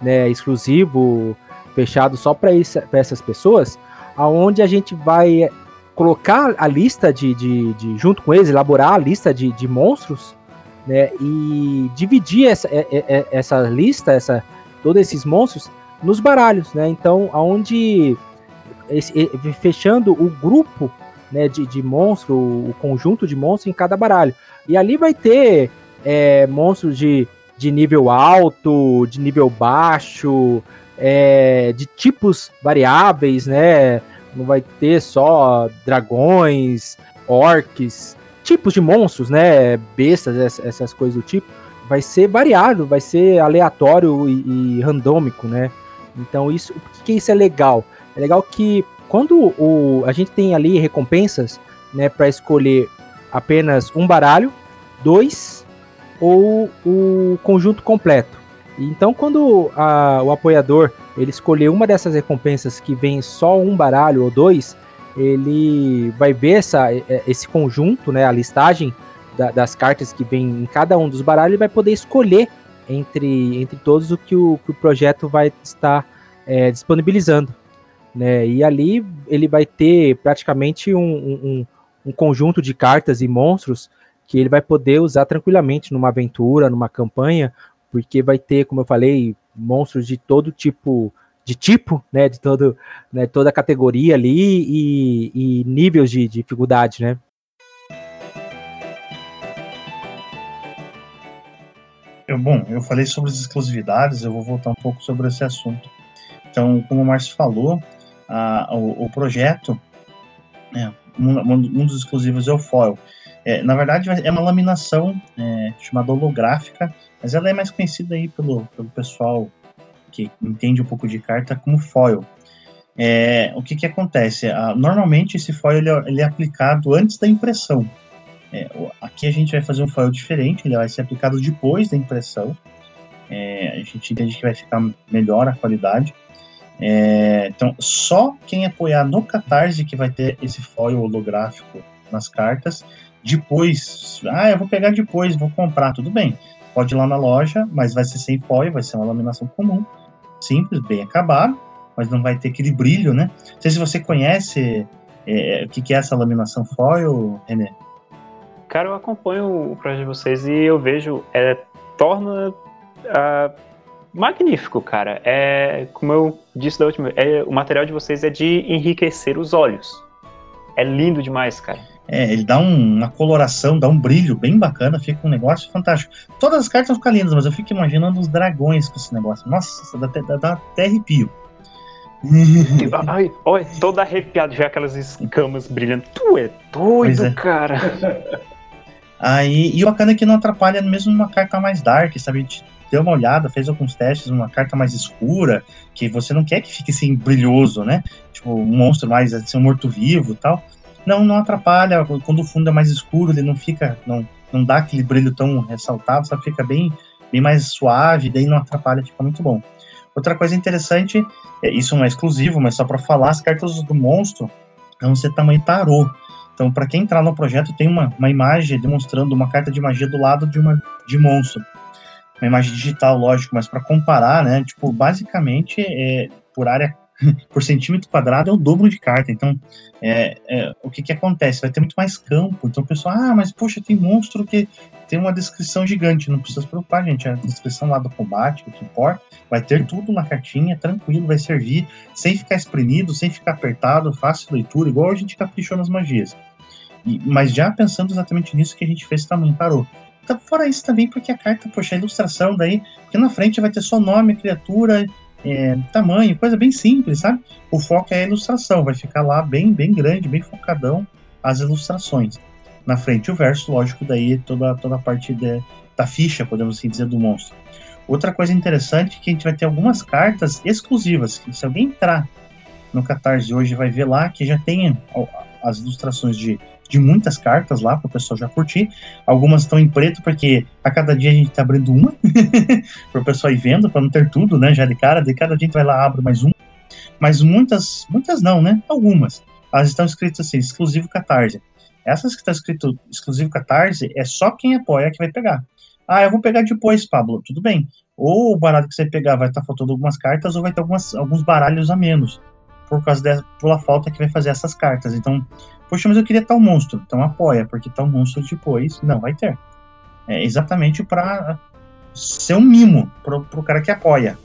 né, exclusivo, fechado só para essas pessoas, aonde a gente vai colocar a lista de, de, de, junto com eles, elaborar a lista de, de monstros, né, e dividir essa, é, é, é, essa lista, essa, todos esses monstros nos baralhos, né, então aonde fechando o grupo né, de, de monstro, o conjunto de monstros em cada baralho, e ali vai ter é, monstros de, de nível alto, de nível baixo, é, de tipos variáveis, né, não vai ter só dragões, orcs, tipos de monstros, né? Bestas, essas coisas do tipo. Vai ser variado, vai ser aleatório e, e randômico, né? Então, isso, o que isso é legal? É legal que quando o, a gente tem ali recompensas, né, para escolher apenas um baralho, dois ou o conjunto completo. Então, quando a, o apoiador ele escolher uma dessas recompensas que vem só um baralho ou dois, ele vai ver essa, esse conjunto, né, a listagem da, das cartas que vem em cada um dos baralhos e vai poder escolher entre, entre todos o que o, que o projeto vai estar é, disponibilizando. Né? E ali ele vai ter praticamente um, um, um conjunto de cartas e monstros que ele vai poder usar tranquilamente numa aventura, numa campanha, porque vai ter, como eu falei, monstros de todo tipo, de tipo, né, de todo, né, toda categoria ali e, e níveis de, de dificuldade, né. Eu, bom, eu falei sobre as exclusividades, eu vou voltar um pouco sobre esse assunto. Então, como o Márcio falou, a, o, o, projeto, né, um, um, dos exclusivos é o foil. É, na verdade, é uma laminação é, chamada holográfica, mas ela é mais conhecida aí pelo, pelo pessoal que entende um pouco de carta como foil. É, o que, que acontece? Ah, normalmente esse foil ele, é, ele, é aplicado antes da impressão. É, aqui a gente vai fazer um foil diferente, ele vai ser aplicado depois da impressão. É, a gente entende que vai ficar melhor a qualidade. É, então, só quem apoiar no Catarse que vai ter esse foil holográfico nas cartas. Depois, ah, eu vou pegar depois, vou comprar, tudo bem pode ir lá na loja, mas vai ser sem foil, vai ser uma laminação comum, simples, bem acabado, mas não vai ter aquele brilho, né? Não sei se você conhece é, o que, é essa laminação foil, René. Cara, eu acompanho o projeto de vocês e eu vejo, é, torna uh, magnífico, cara. É, como eu disse da última, é, o material de vocês é de enriquecer os olhos. É lindo demais, cara. É, ele dá um, uma coloração, dá um brilho bem bacana, fica um negócio fantástico. Todas as cartas ficam lindas, mas eu fico imaginando os dragões com esse negócio. Nossa, dá até, dá, dá até arrepio. (laughs) Ai, olha, todo arrepiado já aquelas escamas brilhando. Tu é doido, é. cara. Aí, e o bacana é que não atrapalha mesmo uma carta mais dark, sabe? A gente deu uma olhada, fez alguns testes, uma carta mais escura, que você não quer que fique assim brilhoso, né? Tipo, um monstro mais assim, um morto-vivo e tal não, não atrapalha. Quando o fundo é mais escuro, ele não fica, não, não dá aquele brilho tão ressaltado, só fica bem, bem mais suave, daí não atrapalha, fica muito bom. Outra coisa interessante, é, isso não é exclusivo, mas só para falar, as cartas do monstro vão ser tamanho tarô. Então, para quem entrar no projeto, tem uma, uma imagem demonstrando uma carta de magia do lado de uma de monstro. Uma imagem digital, lógico, mas para comparar, né? Tipo, basicamente, é, por área (laughs) por centímetro quadrado é o dobro de carta. Então, é, é, o que, que acontece? Vai ter muito mais campo. Então, o pessoal, ah, mas poxa, tem monstro que tem uma descrição gigante. Não precisa se preocupar, gente. A descrição lá do combate, o que importa, vai ter tudo na cartinha, tranquilo, vai servir, sem ficar espremido, sem ficar apertado, fácil leitura, igual a gente caprichou nas magias. E, mas já pensando exatamente nisso que a gente fez tamanho parou. tá fora isso também, porque a carta, poxa, a ilustração daí, que na frente vai ter só nome, criatura, é, tamanho, coisa bem simples, sabe? O foco é a ilustração, vai ficar lá bem, bem grande, bem focadão as ilustrações. Na frente o verso, lógico, daí toda, toda a parte de, da ficha, podemos assim dizer, do monstro. Outra coisa interessante é que a gente vai ter algumas cartas exclusivas, que se alguém entrar no Catarse hoje vai ver lá que já tem as ilustrações de, de muitas cartas lá para o pessoal já curtir. Algumas estão em preto porque a cada dia a gente está abrindo uma (laughs) para o pessoal ir vendo, para não ter tudo, né? Já de cara, de cada dia a gente vai lá abre mais uma. Mas muitas, muitas não, né? Algumas. Elas estão escritas assim, exclusivo Catarse. Essas que estão tá escrito exclusivo Catarse é só quem apoia que vai pegar. Ah, eu vou pegar depois, Pablo. Tudo bem. Ou o baralho que você pegar vai estar tá faltando algumas cartas, ou vai ter algumas, alguns baralhos a menos por causa dessa, pela falta que vai fazer essas cartas. Então, poxa, mas eu queria tal monstro. Então apoia, porque tal monstro depois não vai ter. É exatamente para ser um mimo pro, pro cara que apoia.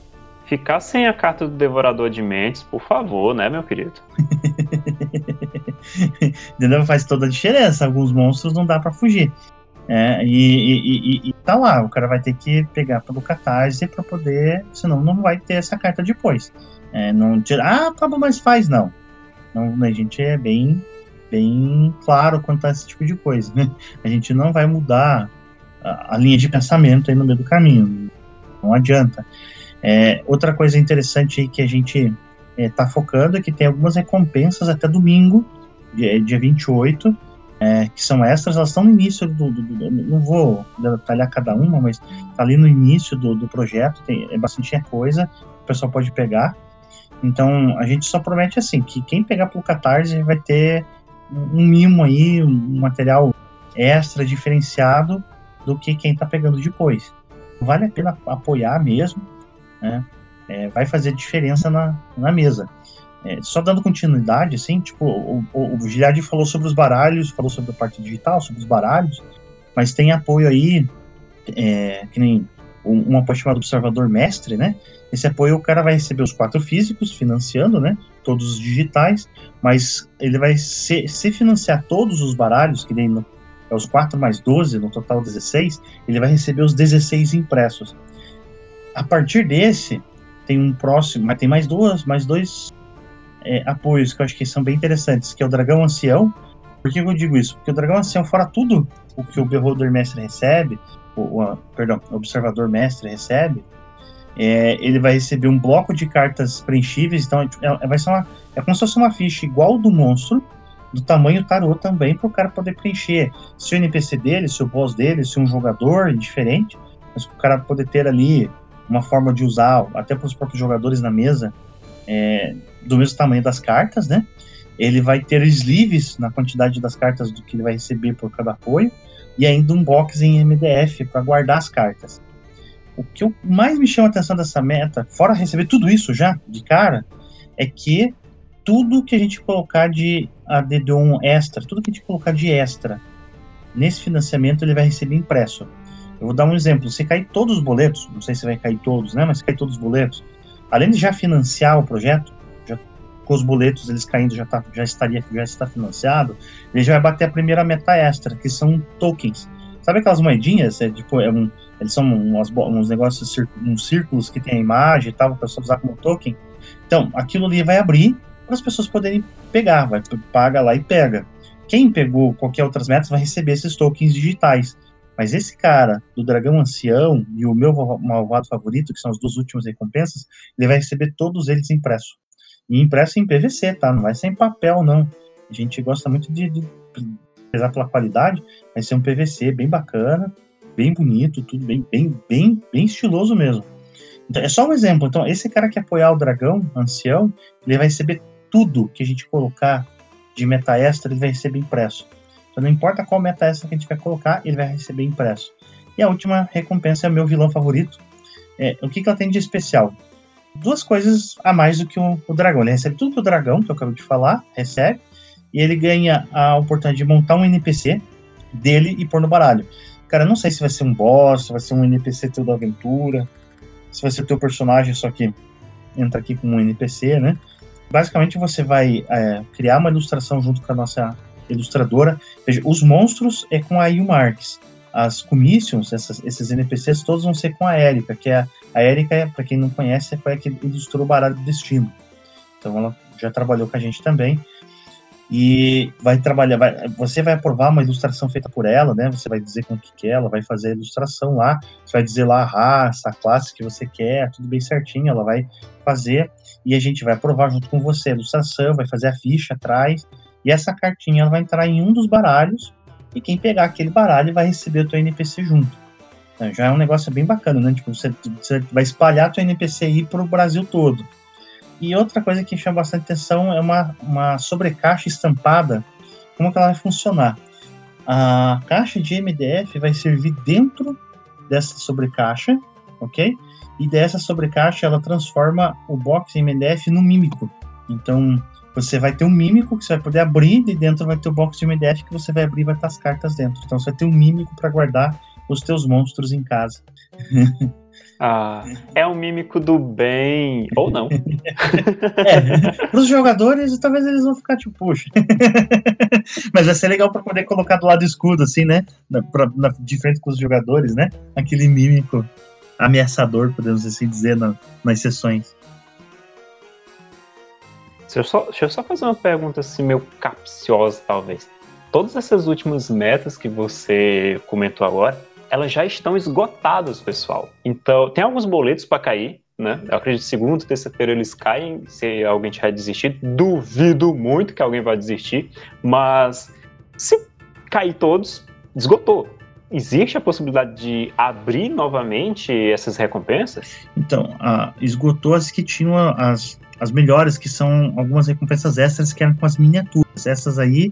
Ficar sem a carta do Devorador de Mentes, por favor, né, meu querido? (laughs) Entendeu? Faz toda a diferença. Alguns monstros não dá para fugir. É, e, e, e, e, tá lá, o cara vai ter que pegar pelo catarse para poder, senão não vai ter essa carta depois. É, não tira, ah, Pablo, mas faz, não. não. A gente é bem, bem claro quanto a esse tipo de coisa. Né? A gente não vai mudar a, a, linha de pensamento aí no meio do caminho. Não adianta. É, outra coisa interessante aí que a gente está é, focando é que tem algumas recompensas até domingo, dia, dia 28, é, que são extras, elas estão no início do, do, do, Não vou detalhar cada uma, mas está ali no início do, do projeto, tem é bastante coisa, o pessoal pode pegar. Então, a gente só promete assim, que quem pegar pelo Catarse vai ter um mimo aí, um material extra diferenciado do que quem está pegando depois. Vale a pena apoiar mesmo, né? É, vai fazer diferença na, na mesa. É, só dando continuidade, assim, tipo, o, o, o falou sobre os baralhos, falou sobre a parte digital, sobre os baralhos, mas tem apoio aí, é, que nem um, um apoio chamado Observador Mestre, né? Esse apoio o cara vai receber os quatro físicos financiando, né? Todos os digitais, mas ele vai se, se financiar todos os baralhos, que nem no, é os 4 mais 12, no total 16, ele vai receber os 16 impressos. A partir desse, tem um próximo, mas tem mais duas, mais dois é, apoios que eu acho que são bem interessantes, que é o Dragão Ancião. Por que eu digo isso? Porque o Dragão Ancião, fora tudo o que o Beholder Mestre recebe, o, o, perdão, o observador mestre recebe, é, ele vai receber um bloco de cartas preenchíveis, então é, vai ser uma, é como se fosse uma ficha igual do monstro, do tamanho tarô também, para o cara poder preencher. Se o NPC dele, se o boss dele, se um jogador diferente, mas para o cara poder ter ali uma forma de usar, até para os próprios jogadores na mesa, é, do mesmo tamanho das cartas, né? Ele vai ter sleeves na quantidade das cartas do que ele vai receber por cada apoio e ainda um box em MDF para guardar as cartas. O que mais me chama a atenção dessa meta, fora receber tudo isso já de cara, é que tudo que a gente colocar de ADD1 extra, tudo que a gente colocar de extra nesse financiamento, ele vai receber impresso. Eu vou dar um exemplo. Se cair todos os boletos, não sei se vai cair todos, né? Mas se cair todos os boletos, além de já financiar o projeto, com os boletos eles caindo já, tá, já estaria já está financiado, ele já vai bater a primeira meta extra, que são tokens. Sabe aquelas moedinhas? É, tipo, é um, eles são umas, uns negócios, uns círculos que tem a imagem e tal, para pessoa usar como token. Então, aquilo ali vai abrir para as pessoas poderem pegar, vai paga lá e pega. Quem pegou qualquer outras metas vai receber esses tokens digitais. Mas esse cara do Dragão Ancião e o meu malvado favorito, que são as duas últimas recompensas, ele vai receber todos eles impressos. E impresso em PVC, tá? Não vai ser em papel, não. A gente gosta muito de, de prezar pela qualidade, vai ser um PVC bem bacana, bem bonito, tudo bem, bem, bem, bem estiloso mesmo. Então, é só um exemplo. Então, esse cara que apoiar o dragão, ancião, ele vai receber tudo que a gente colocar de meta extra, ele vai receber impresso. Então, não importa qual meta extra que a gente vai colocar, ele vai receber impresso. E a última recompensa é o meu vilão favorito. É, o que, que ela tem de especial? duas coisas a mais do que o, o dragão. Ele recebe tudo que o dragão, que eu acabei de falar, recebe, e ele ganha a oportunidade de montar um NPC dele e pôr no baralho. Cara, não sei se vai ser um boss, se vai ser um NPC teu da aventura, se vai ser teu personagem, só que entra aqui como um NPC, né? Basicamente você vai é, criar uma ilustração junto com a nossa ilustradora. Veja, os monstros é com a Yu Marks. as commissions, essas, esses NPCs, todos vão ser com a Erika, que é a Erika, para quem não conhece, foi a que ilustrou o baralho do destino. Então ela já trabalhou com a gente também. E vai trabalhar, vai, você vai aprovar uma ilustração feita por ela, né? Você vai dizer com o que quer, ela vai fazer a ilustração lá, você vai dizer lá a raça, a classe que você quer, tudo bem certinho, ela vai fazer e a gente vai aprovar junto com você a ilustração, vai fazer a ficha atrás, e essa cartinha ela vai entrar em um dos baralhos, e quem pegar aquele baralho vai receber o teu NPC junto. Então, já é um negócio bem bacana, né? Tipo, você, você vai espalhar teu NPC aí pro Brasil todo. E outra coisa que chama bastante atenção é uma, uma sobrecaixa estampada. Como que ela vai funcionar? A caixa de MDF vai servir dentro dessa sobrecaixa, ok? E dessa sobrecaixa ela transforma o box MDF no mímico. Então você vai ter um mímico que você vai poder abrir e dentro vai ter o box de MDF que você vai abrir e vai estar as cartas dentro. Então você vai ter um mímico para guardar os teus monstros em casa. (laughs) Ah, é um mímico do bem, ou não. (laughs) é, para os jogadores, talvez eles vão ficar tipo, puxa. (laughs) Mas vai ser legal para poder colocar do lado escudo, assim, né? Na, pra, na, de frente com os jogadores, né? Aquele mímico ameaçador, podemos assim dizer, na, nas sessões. Deixa eu, só, deixa eu só fazer uma pergunta assim, meio capciosa, talvez. Todas essas últimas metas que você comentou agora, elas já estão esgotadas, pessoal. Então, tem alguns boletos para cair, né? Eu acredito que segunda, terça-feira eles caem, se alguém tiver desistido. Duvido muito que alguém vai desistir, mas se cair todos, esgotou. Existe a possibilidade de abrir novamente essas recompensas? Então, esgotou as que tinham as, as melhores, que são algumas recompensas extras que eram com as miniaturas. Essas aí,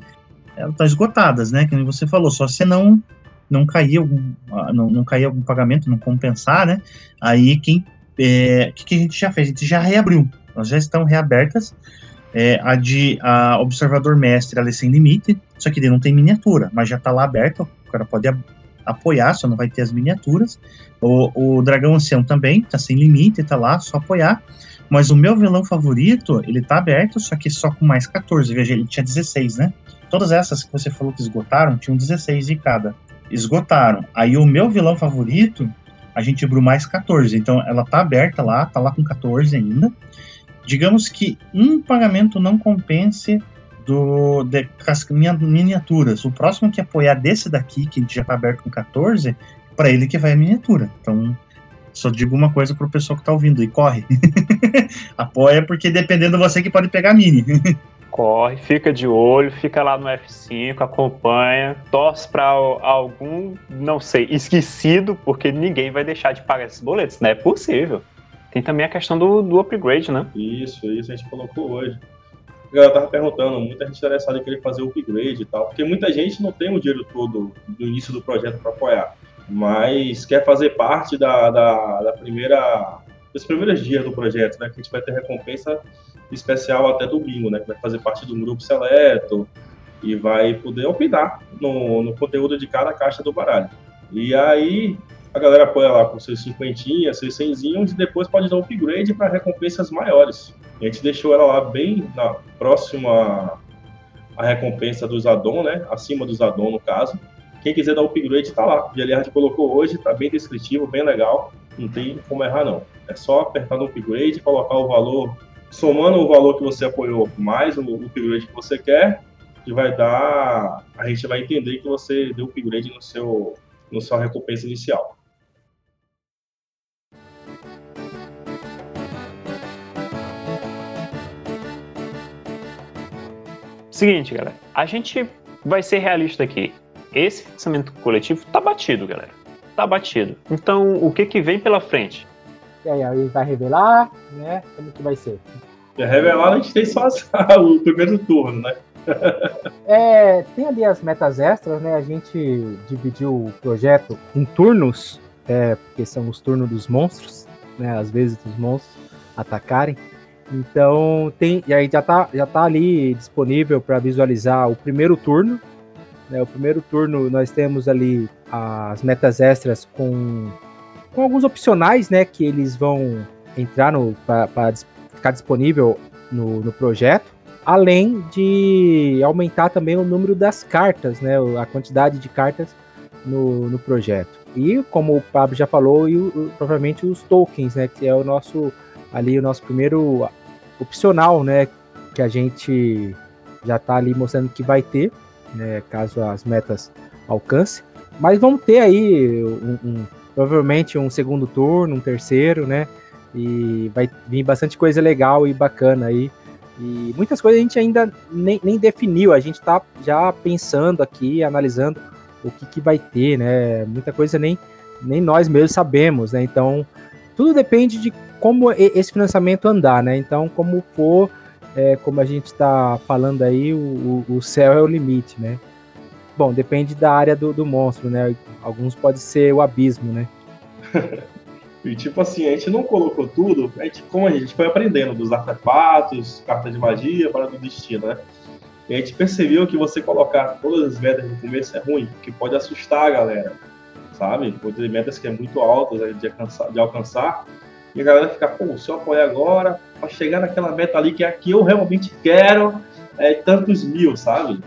elas estão esgotadas, né? Como você falou, só se não não cair algum, ah, não, não cair algum pagamento, não compensar, né? Aí quem é, que, que a gente já fez? A gente já reabriu. Elas já estão reabertas. É, a de a observador mestre, ela é sem limite, só que ele não tem miniatura, mas já está lá aberta, o cara pode apoiar, só não vai ter as miniaturas. O, o Dragão Ancião também tá sem limite, tá lá, só apoiar. Mas o meu vilão favorito, ele tá aberto, só que só com mais 14. Veja, ele tinha 16, né? Todas essas que você falou que esgotaram, tinham 16 de cada. Esgotaram. Aí o meu vilão favorito, a gente abriu mais 14. Então ela tá aberta lá, tá lá com 14 ainda. Digamos que um pagamento não compense do de, as miniaturas. O próximo que apoiar desse daqui, que já tá aberto com 14, para ele que vai a miniatura. Então, só digo uma coisa pro pessoal que tá ouvindo, e corre. (laughs) Apoia, porque dependendo de você que pode pegar mini. (laughs) corre, fica de olho, fica lá no F5, acompanha, torce para algum, não sei, esquecido, porque ninguém vai deixar de pagar esses boletos, não é possível. Tem também a questão do, do upgrade, né? Isso, isso a gente colocou hoje. A galera tava perguntando, muita gente interessada em querer fazer o upgrade e tal, porque muita gente não tem o dinheiro todo do início do projeto para apoiar mas quer fazer parte da, da, da, primeira dos primeiros dias do projeto, né? Que a gente vai ter recompensa especial até domingo, né? Que vai fazer parte do grupo seleto e vai poder opinar no, no conteúdo de cada caixa do baralho. E aí a galera apoia lá com seus cinquentinhas, seus cenzinhos e depois pode dar um upgrade para recompensas maiores. A gente deixou ela lá bem na próxima a recompensa dos addon, né? Acima dos addon no caso. Quem quiser dar upgrade está lá. O Geliard colocou hoje, está bem descritivo, bem legal. Não tem como errar, não. É só apertar no upgrade, colocar o valor, somando o valor que você apoiou mais o upgrade que você quer, que vai dar. A gente vai entender que você deu upgrade no seu, no sua recompensa inicial. Seguinte, galera. A gente vai ser realista aqui esse financiamento coletivo tá batido, galera. Tá batido. Então, o que que vem pela frente? E aí, aí vai revelar, né? Como que vai ser? É, revelar a gente tem só (laughs) o primeiro turno, né? é, tem ali as metas extras, né? A gente dividiu o projeto em turnos, é, porque são os turnos dos monstros, né? Às vezes os monstros atacarem. Então tem, e aí já tá, já tá ali disponível para visualizar o primeiro turno, né, o primeiro turno nós temos ali as metas extras com, com alguns opcionais, né, que eles vão entrar para ficar disponível no, no projeto, além de aumentar também o número das cartas, né, a quantidade de cartas no, no projeto. E como o Pablo já falou, e o, provavelmente os tokens, né, que é o nosso ali o nosso primeiro opcional, né, que a gente já está ali mostrando que vai ter, né, caso as metas alcance. Mas vamos ter aí um, um, provavelmente um segundo turno, um terceiro, né? E vai vir bastante coisa legal e bacana aí. E muitas coisas a gente ainda nem, nem definiu, a gente está já pensando aqui, analisando o que, que vai ter, né? Muita coisa nem, nem nós mesmos sabemos, né? Então, tudo depende de como esse financiamento andar, né? Então, como for, é, como a gente está falando aí, o, o céu é o limite, né? Bom, depende da área do, do monstro, né? Alguns pode ser o abismo, né? (laughs) e tipo assim, a gente não colocou tudo, a gente, como a gente foi aprendendo dos artefatos, cartas de magia, para do destino, né? E a gente percebeu que você colocar todas as metas no começo é ruim, porque pode assustar a galera, sabe? Pode ter metas que é muito altas de alcançar, de alcançar e a galera fica, pô, se eu apoiar agora, para chegar naquela meta ali que é a que eu realmente quero, é tantos mil, sabe?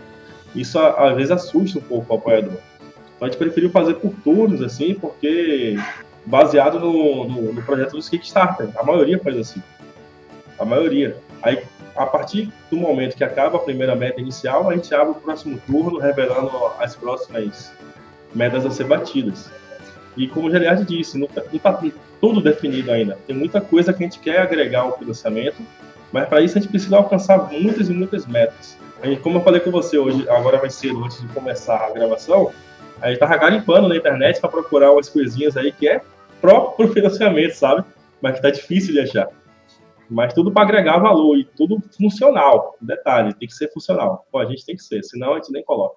Isso às vezes assusta um pouco o apoiador. Então a gente preferiu fazer por turnos, assim, porque baseado no, no, no projeto dos Kickstarter, a maioria faz assim. A maioria. Aí a partir do momento que acaba a primeira meta inicial, a gente abre o próximo turno, revelando as próximas metas a ser batidas. E como o Geliard disse, não está tá tudo definido ainda. Tem muita coisa que a gente quer agregar ao financiamento, mas para isso a gente precisa alcançar muitas e muitas metas. Como eu falei com você hoje, agora vai ser antes de começar a gravação, a gente tá garimpando na internet para procurar umas coisinhas aí que é próprio (laughs) financiamento, sabe? Mas que tá difícil de achar. Mas tudo para agregar valor e tudo funcional. Detalhe, tem que ser funcional. Pô, a gente tem que ser, senão a gente nem coloca.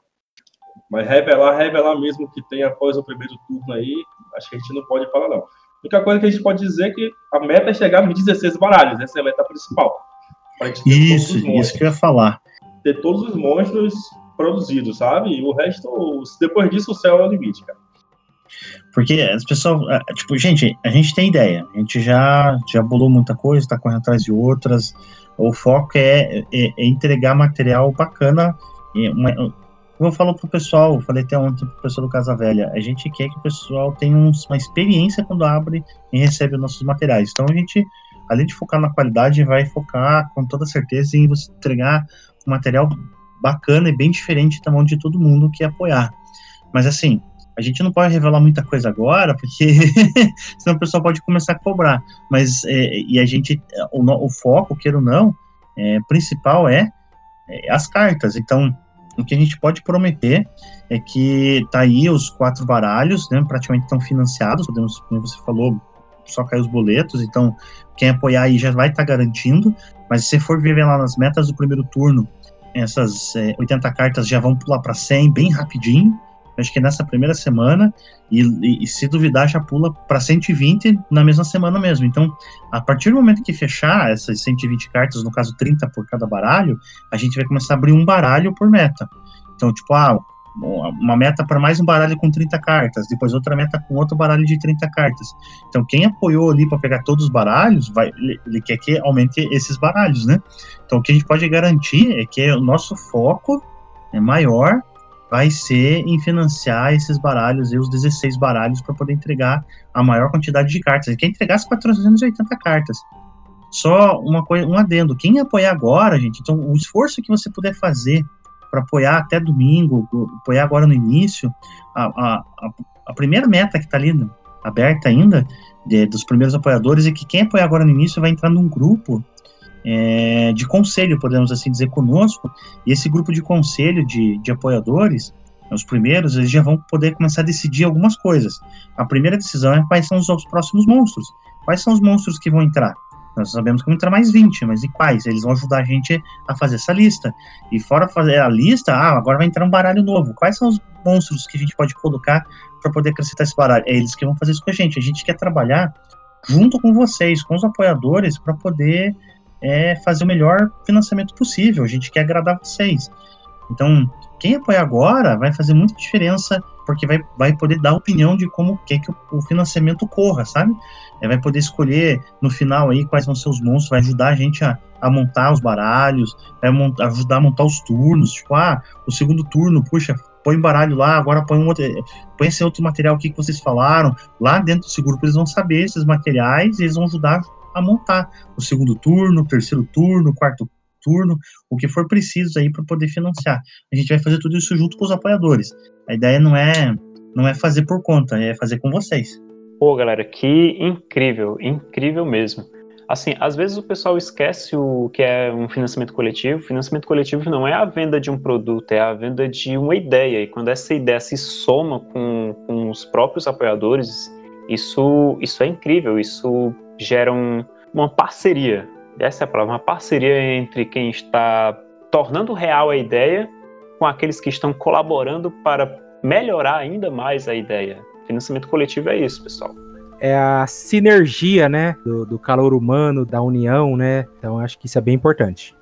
Mas revelar, revelar mesmo que tem após o primeiro turno aí, acho que a gente não pode falar, não. A única coisa que a gente pode dizer é que a meta é chegar nos 16 baralhos, essa é a meta principal. Isso, isso que eu ia falar. Ter todos os monstros produzidos, sabe? E o resto, depois disso, o céu é o limite, cara. Porque as pessoas, tipo, gente, a gente tem ideia, a gente já, já bolou muita coisa, está correndo atrás de outras. O foco é, é, é entregar material bacana. Uma, eu falo pro pessoal, falei até ontem pro pessoal do Casa Velha, a gente quer que o pessoal tenha uma experiência quando abre e recebe os nossos materiais. Então a gente, além de focar na qualidade, vai focar com toda certeza em você entregar um material bacana e bem diferente da mão de todo mundo que apoiar. Mas assim, a gente não pode revelar muita coisa agora, porque (laughs) senão o pessoal pode começar a cobrar. Mas, é, e a gente, o, o, foco, queira ou não, é, principal é, é, as cartas. Então, o que a gente pode prometer é que tá aí os quatro baralhos, né, praticamente estão financiados, podemos, como você falou, só cair os boletos, então quem apoiar aí já vai estar tá garantindo, mas se for ver lá nas metas do primeiro turno, essas é, 80 cartas já vão pular para 100 bem rapidinho, acho que nessa primeira semana, e, e, e se duvidar, já pula para 120 na mesma semana mesmo. Então, a partir do momento que fechar essas 120 cartas, no caso 30 por cada baralho, a gente vai começar a abrir um baralho por meta. Então, tipo, ah, uma meta para mais um baralho com 30 cartas, depois outra meta com outro baralho de 30 cartas. Então, quem apoiou ali para pegar todos os baralhos, vai, ele quer que aumente esses baralhos, né? Então, o que a gente pode garantir é que o nosso foco é maior vai ser em financiar esses baralhos e os 16 baralhos para poder entregar a maior quantidade de cartas. Ele quer entregar as 480 cartas. Só uma coisa, um adendo. Quem apoiar agora, gente, então o esforço que você puder fazer para apoiar até domingo, apoiar agora no início, a, a, a primeira meta que está ali aberta ainda, de, dos primeiros apoiadores, é que quem apoiar agora no início vai entrar num grupo é, de conselho, podemos assim dizer, conosco, e esse grupo de conselho de, de apoiadores, os primeiros, eles já vão poder começar a decidir algumas coisas. A primeira decisão é quais são os, os próximos monstros. Quais são os monstros que vão entrar? Nós sabemos que vão entrar mais 20, mas e quais? Eles vão ajudar a gente a fazer essa lista. E fora fazer a lista, ah, agora vai entrar um baralho novo. Quais são os monstros que a gente pode colocar para poder acrescentar esse baralho? É eles que vão fazer isso com a gente. A gente quer trabalhar junto com vocês, com os apoiadores, para poder é fazer o melhor financiamento possível. A gente quer agradar vocês. Então, quem apoia agora vai fazer muita diferença, porque vai, vai poder dar opinião de como quer que o, o financiamento corra, sabe? É, vai poder escolher no final aí quais vão ser os monstros, vai ajudar a gente a, a montar os baralhos, vai ajudar a montar os turnos. Tipo, ah, o segundo turno, puxa, põe baralho lá, agora põe um outro, põe esse outro material aqui que vocês falaram. Lá dentro desse grupo eles vão saber esses materiais e eles vão ajudar a montar o segundo turno, o terceiro turno, o quarto turno, o que for preciso aí para poder financiar. A gente vai fazer tudo isso junto com os apoiadores. A ideia não é não é fazer por conta, é fazer com vocês. Pô, galera, que incrível, incrível mesmo. Assim, às vezes o pessoal esquece o que é um financiamento coletivo. Financiamento coletivo não é a venda de um produto, é a venda de uma ideia. E quando essa ideia se soma com, com os próprios apoiadores, isso, isso é incrível. Isso gera um, uma parceria. Essa é a uma parceria entre quem está tornando real a ideia com aqueles que estão colaborando para melhorar ainda mais a ideia. Financiamento coletivo é isso, pessoal é a sinergia, né, do, do calor humano, da união, né? Então acho que isso é bem importante.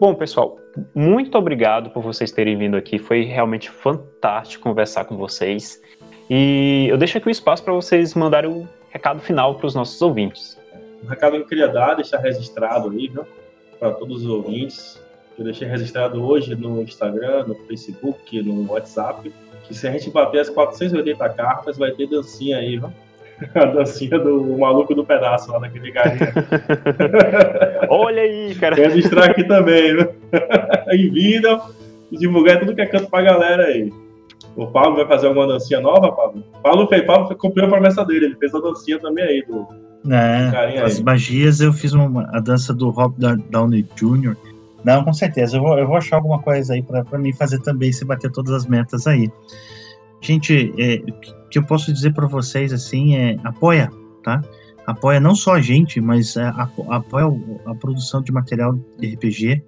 Bom, pessoal, muito obrigado por vocês terem vindo aqui. Foi realmente fantástico conversar com vocês. E eu deixo aqui o espaço para vocês mandarem o recado final para os nossos ouvintes. O recado que eu queria dar, deixar registrado aí, viu? Para todos os ouvintes eu deixei registrado hoje no Instagram, no Facebook, no WhatsApp, que se a gente bater as 480 cartas, vai ter dancinha aí, viu? A dancinha do maluco do pedaço lá daquele galinha. (laughs) Olha aí, cara. Registrar aqui também, viu? (laughs) em vida e divulgar tudo que é canto pra galera aí. O Pablo vai fazer alguma dancinha nova, Pablo? Pablo fez, Pablo cumpriu a promessa dele, ele fez a dancinha também aí do. É, as aí. magias eu fiz uma, a dança do Rob Downey Jr., não, com certeza. Eu vou, eu vou achar alguma coisa aí para mim fazer também, se bater todas as metas aí. Gente, é, o que eu posso dizer para vocês assim é apoia, tá? Apoia não só a gente, mas é, apoia a produção de material de RPG,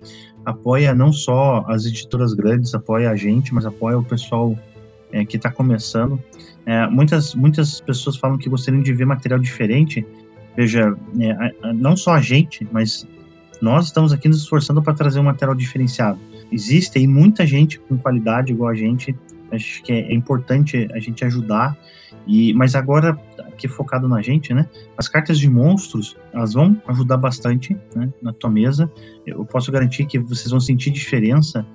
apoia não só as editoras grandes, apoia a gente, mas apoia o pessoal é, que está começando. É, muitas, muitas pessoas falam que gostariam de ver material diferente. Veja, é, não só a gente, mas nós estamos aqui nos esforçando para trazer um material diferenciado. Existe aí muita gente com qualidade igual a gente, acho que é, importante a gente ajudar. E, mas agora, aqui focado na gente, né? As cartas de monstros, elas vão ajudar bastante né, na tua mesa. Eu posso garantir que vocês vão sentir diferença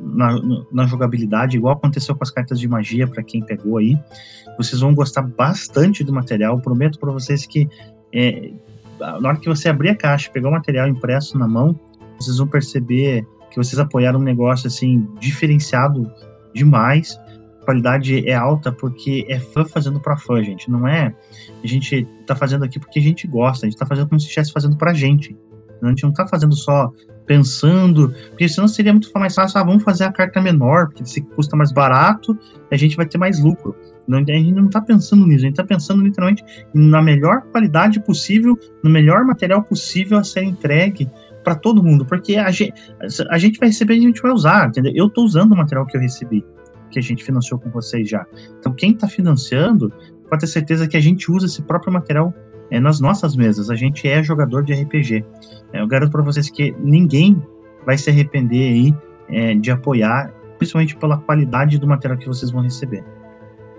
na, na, jogabilidade, igual aconteceu com as cartas de magia, para quem pegou aí. Vocês vão gostar bastante do material. Prometo para vocês que é, na hora que você abrir a caixa, pegar o material impresso na mão, vocês vão perceber que vocês apoiaram um negócio assim diferenciado demais. A qualidade é alta porque é fã fazendo para fã, gente. Não é a gente tá fazendo aqui porque a gente gosta, a gente tá fazendo como se estivesse fazendo pra gente. A gente não tá fazendo só pensando, porque senão seria muito mais fácil, ah, vamos fazer a carta menor, porque se custa mais barato, a gente vai ter mais lucro. A gente não está pensando nisso, a gente está pensando literalmente na melhor qualidade possível, no melhor material possível a ser entregue para todo mundo, porque a gente, a gente vai receber e a gente vai usar, entendeu? Eu estou usando o material que eu recebi, que a gente financiou com vocês já. Então, quem está financiando, pode ter certeza que a gente usa esse próprio material é, nas nossas mesas. A gente é jogador de RPG. É, eu garanto para vocês que ninguém vai se arrepender aí é, de apoiar, principalmente pela qualidade do material que vocês vão receber.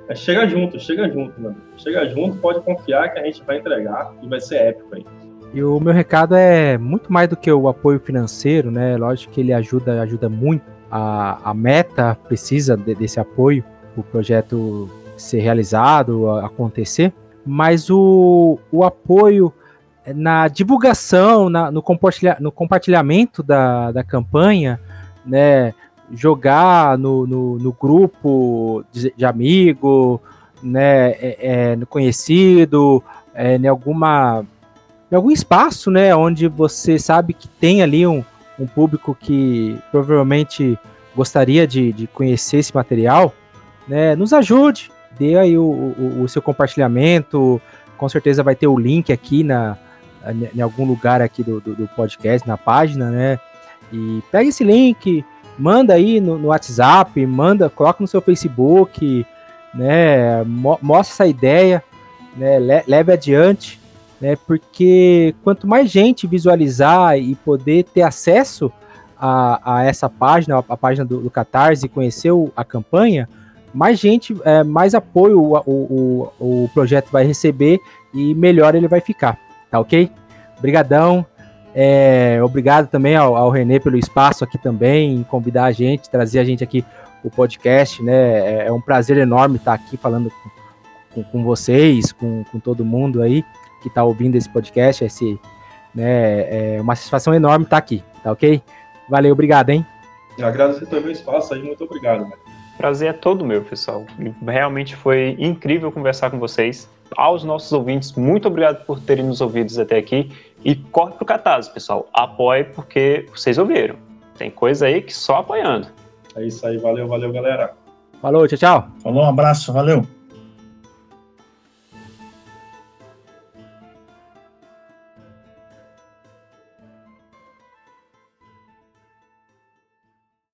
É, chega junto, chega junto, mano. Chega junto, pode confiar que a gente vai entregar e vai ser épico aí. E o meu recado é muito mais do que o apoio financeiro, né? Lógico que ele ajuda, ajuda muito. A, a meta precisa de, desse apoio, o projeto ser realizado, acontecer, mas o, o apoio na divulgação, na, no, compartilha, no compartilhamento da, da campanha, né? jogar no, no, no grupo de, de, amigo, né, é, é, no conhecido, é, em alguma em algum espaço, né, onde você sabe que tem ali um, um público que provavelmente gostaria de, de conhecer esse material, né, nos ajude, dê aí o, o, o seu compartilhamento, com certeza vai ter o link aqui na, em algum lugar aqui do, do, do podcast, na página, né, e pega esse link, manda aí no, no, WhatsApp, manda, coloca no seu Facebook, né, mo mostra essa ideia, né, le leve adiante, né, porque quanto mais gente visualizar e poder ter acesso a, a essa página, a, página do, do Catarse conhecer o, a campanha, mais gente, é, mais apoio o, o, o, projeto vai receber e melhor ele vai ficar. tá ok? Obrigadão. É, obrigado também ao, ao Renê pelo espaço aqui também, convidar a gente, trazer a gente aqui o podcast, né? É, é um prazer enorme estar aqui falando com, com, com vocês, com, com todo mundo aí que está ouvindo esse podcast. Esse, né, é uma satisfação enorme estar aqui, tá ok? Valeu, obrigado, hein? Eu agradeço também o espaço aí, muito obrigado. Né? Prazer é todo meu, pessoal. Realmente foi incrível conversar com vocês. Aos nossos ouvintes, muito obrigado por terem nos ouvido até aqui. E corre pro Catarse, pessoal. Apoie porque vocês ouviram. Tem coisa aí que só apoiando. É isso aí, valeu, valeu, galera. Falou, tchau, tchau. Falou, um abraço, valeu.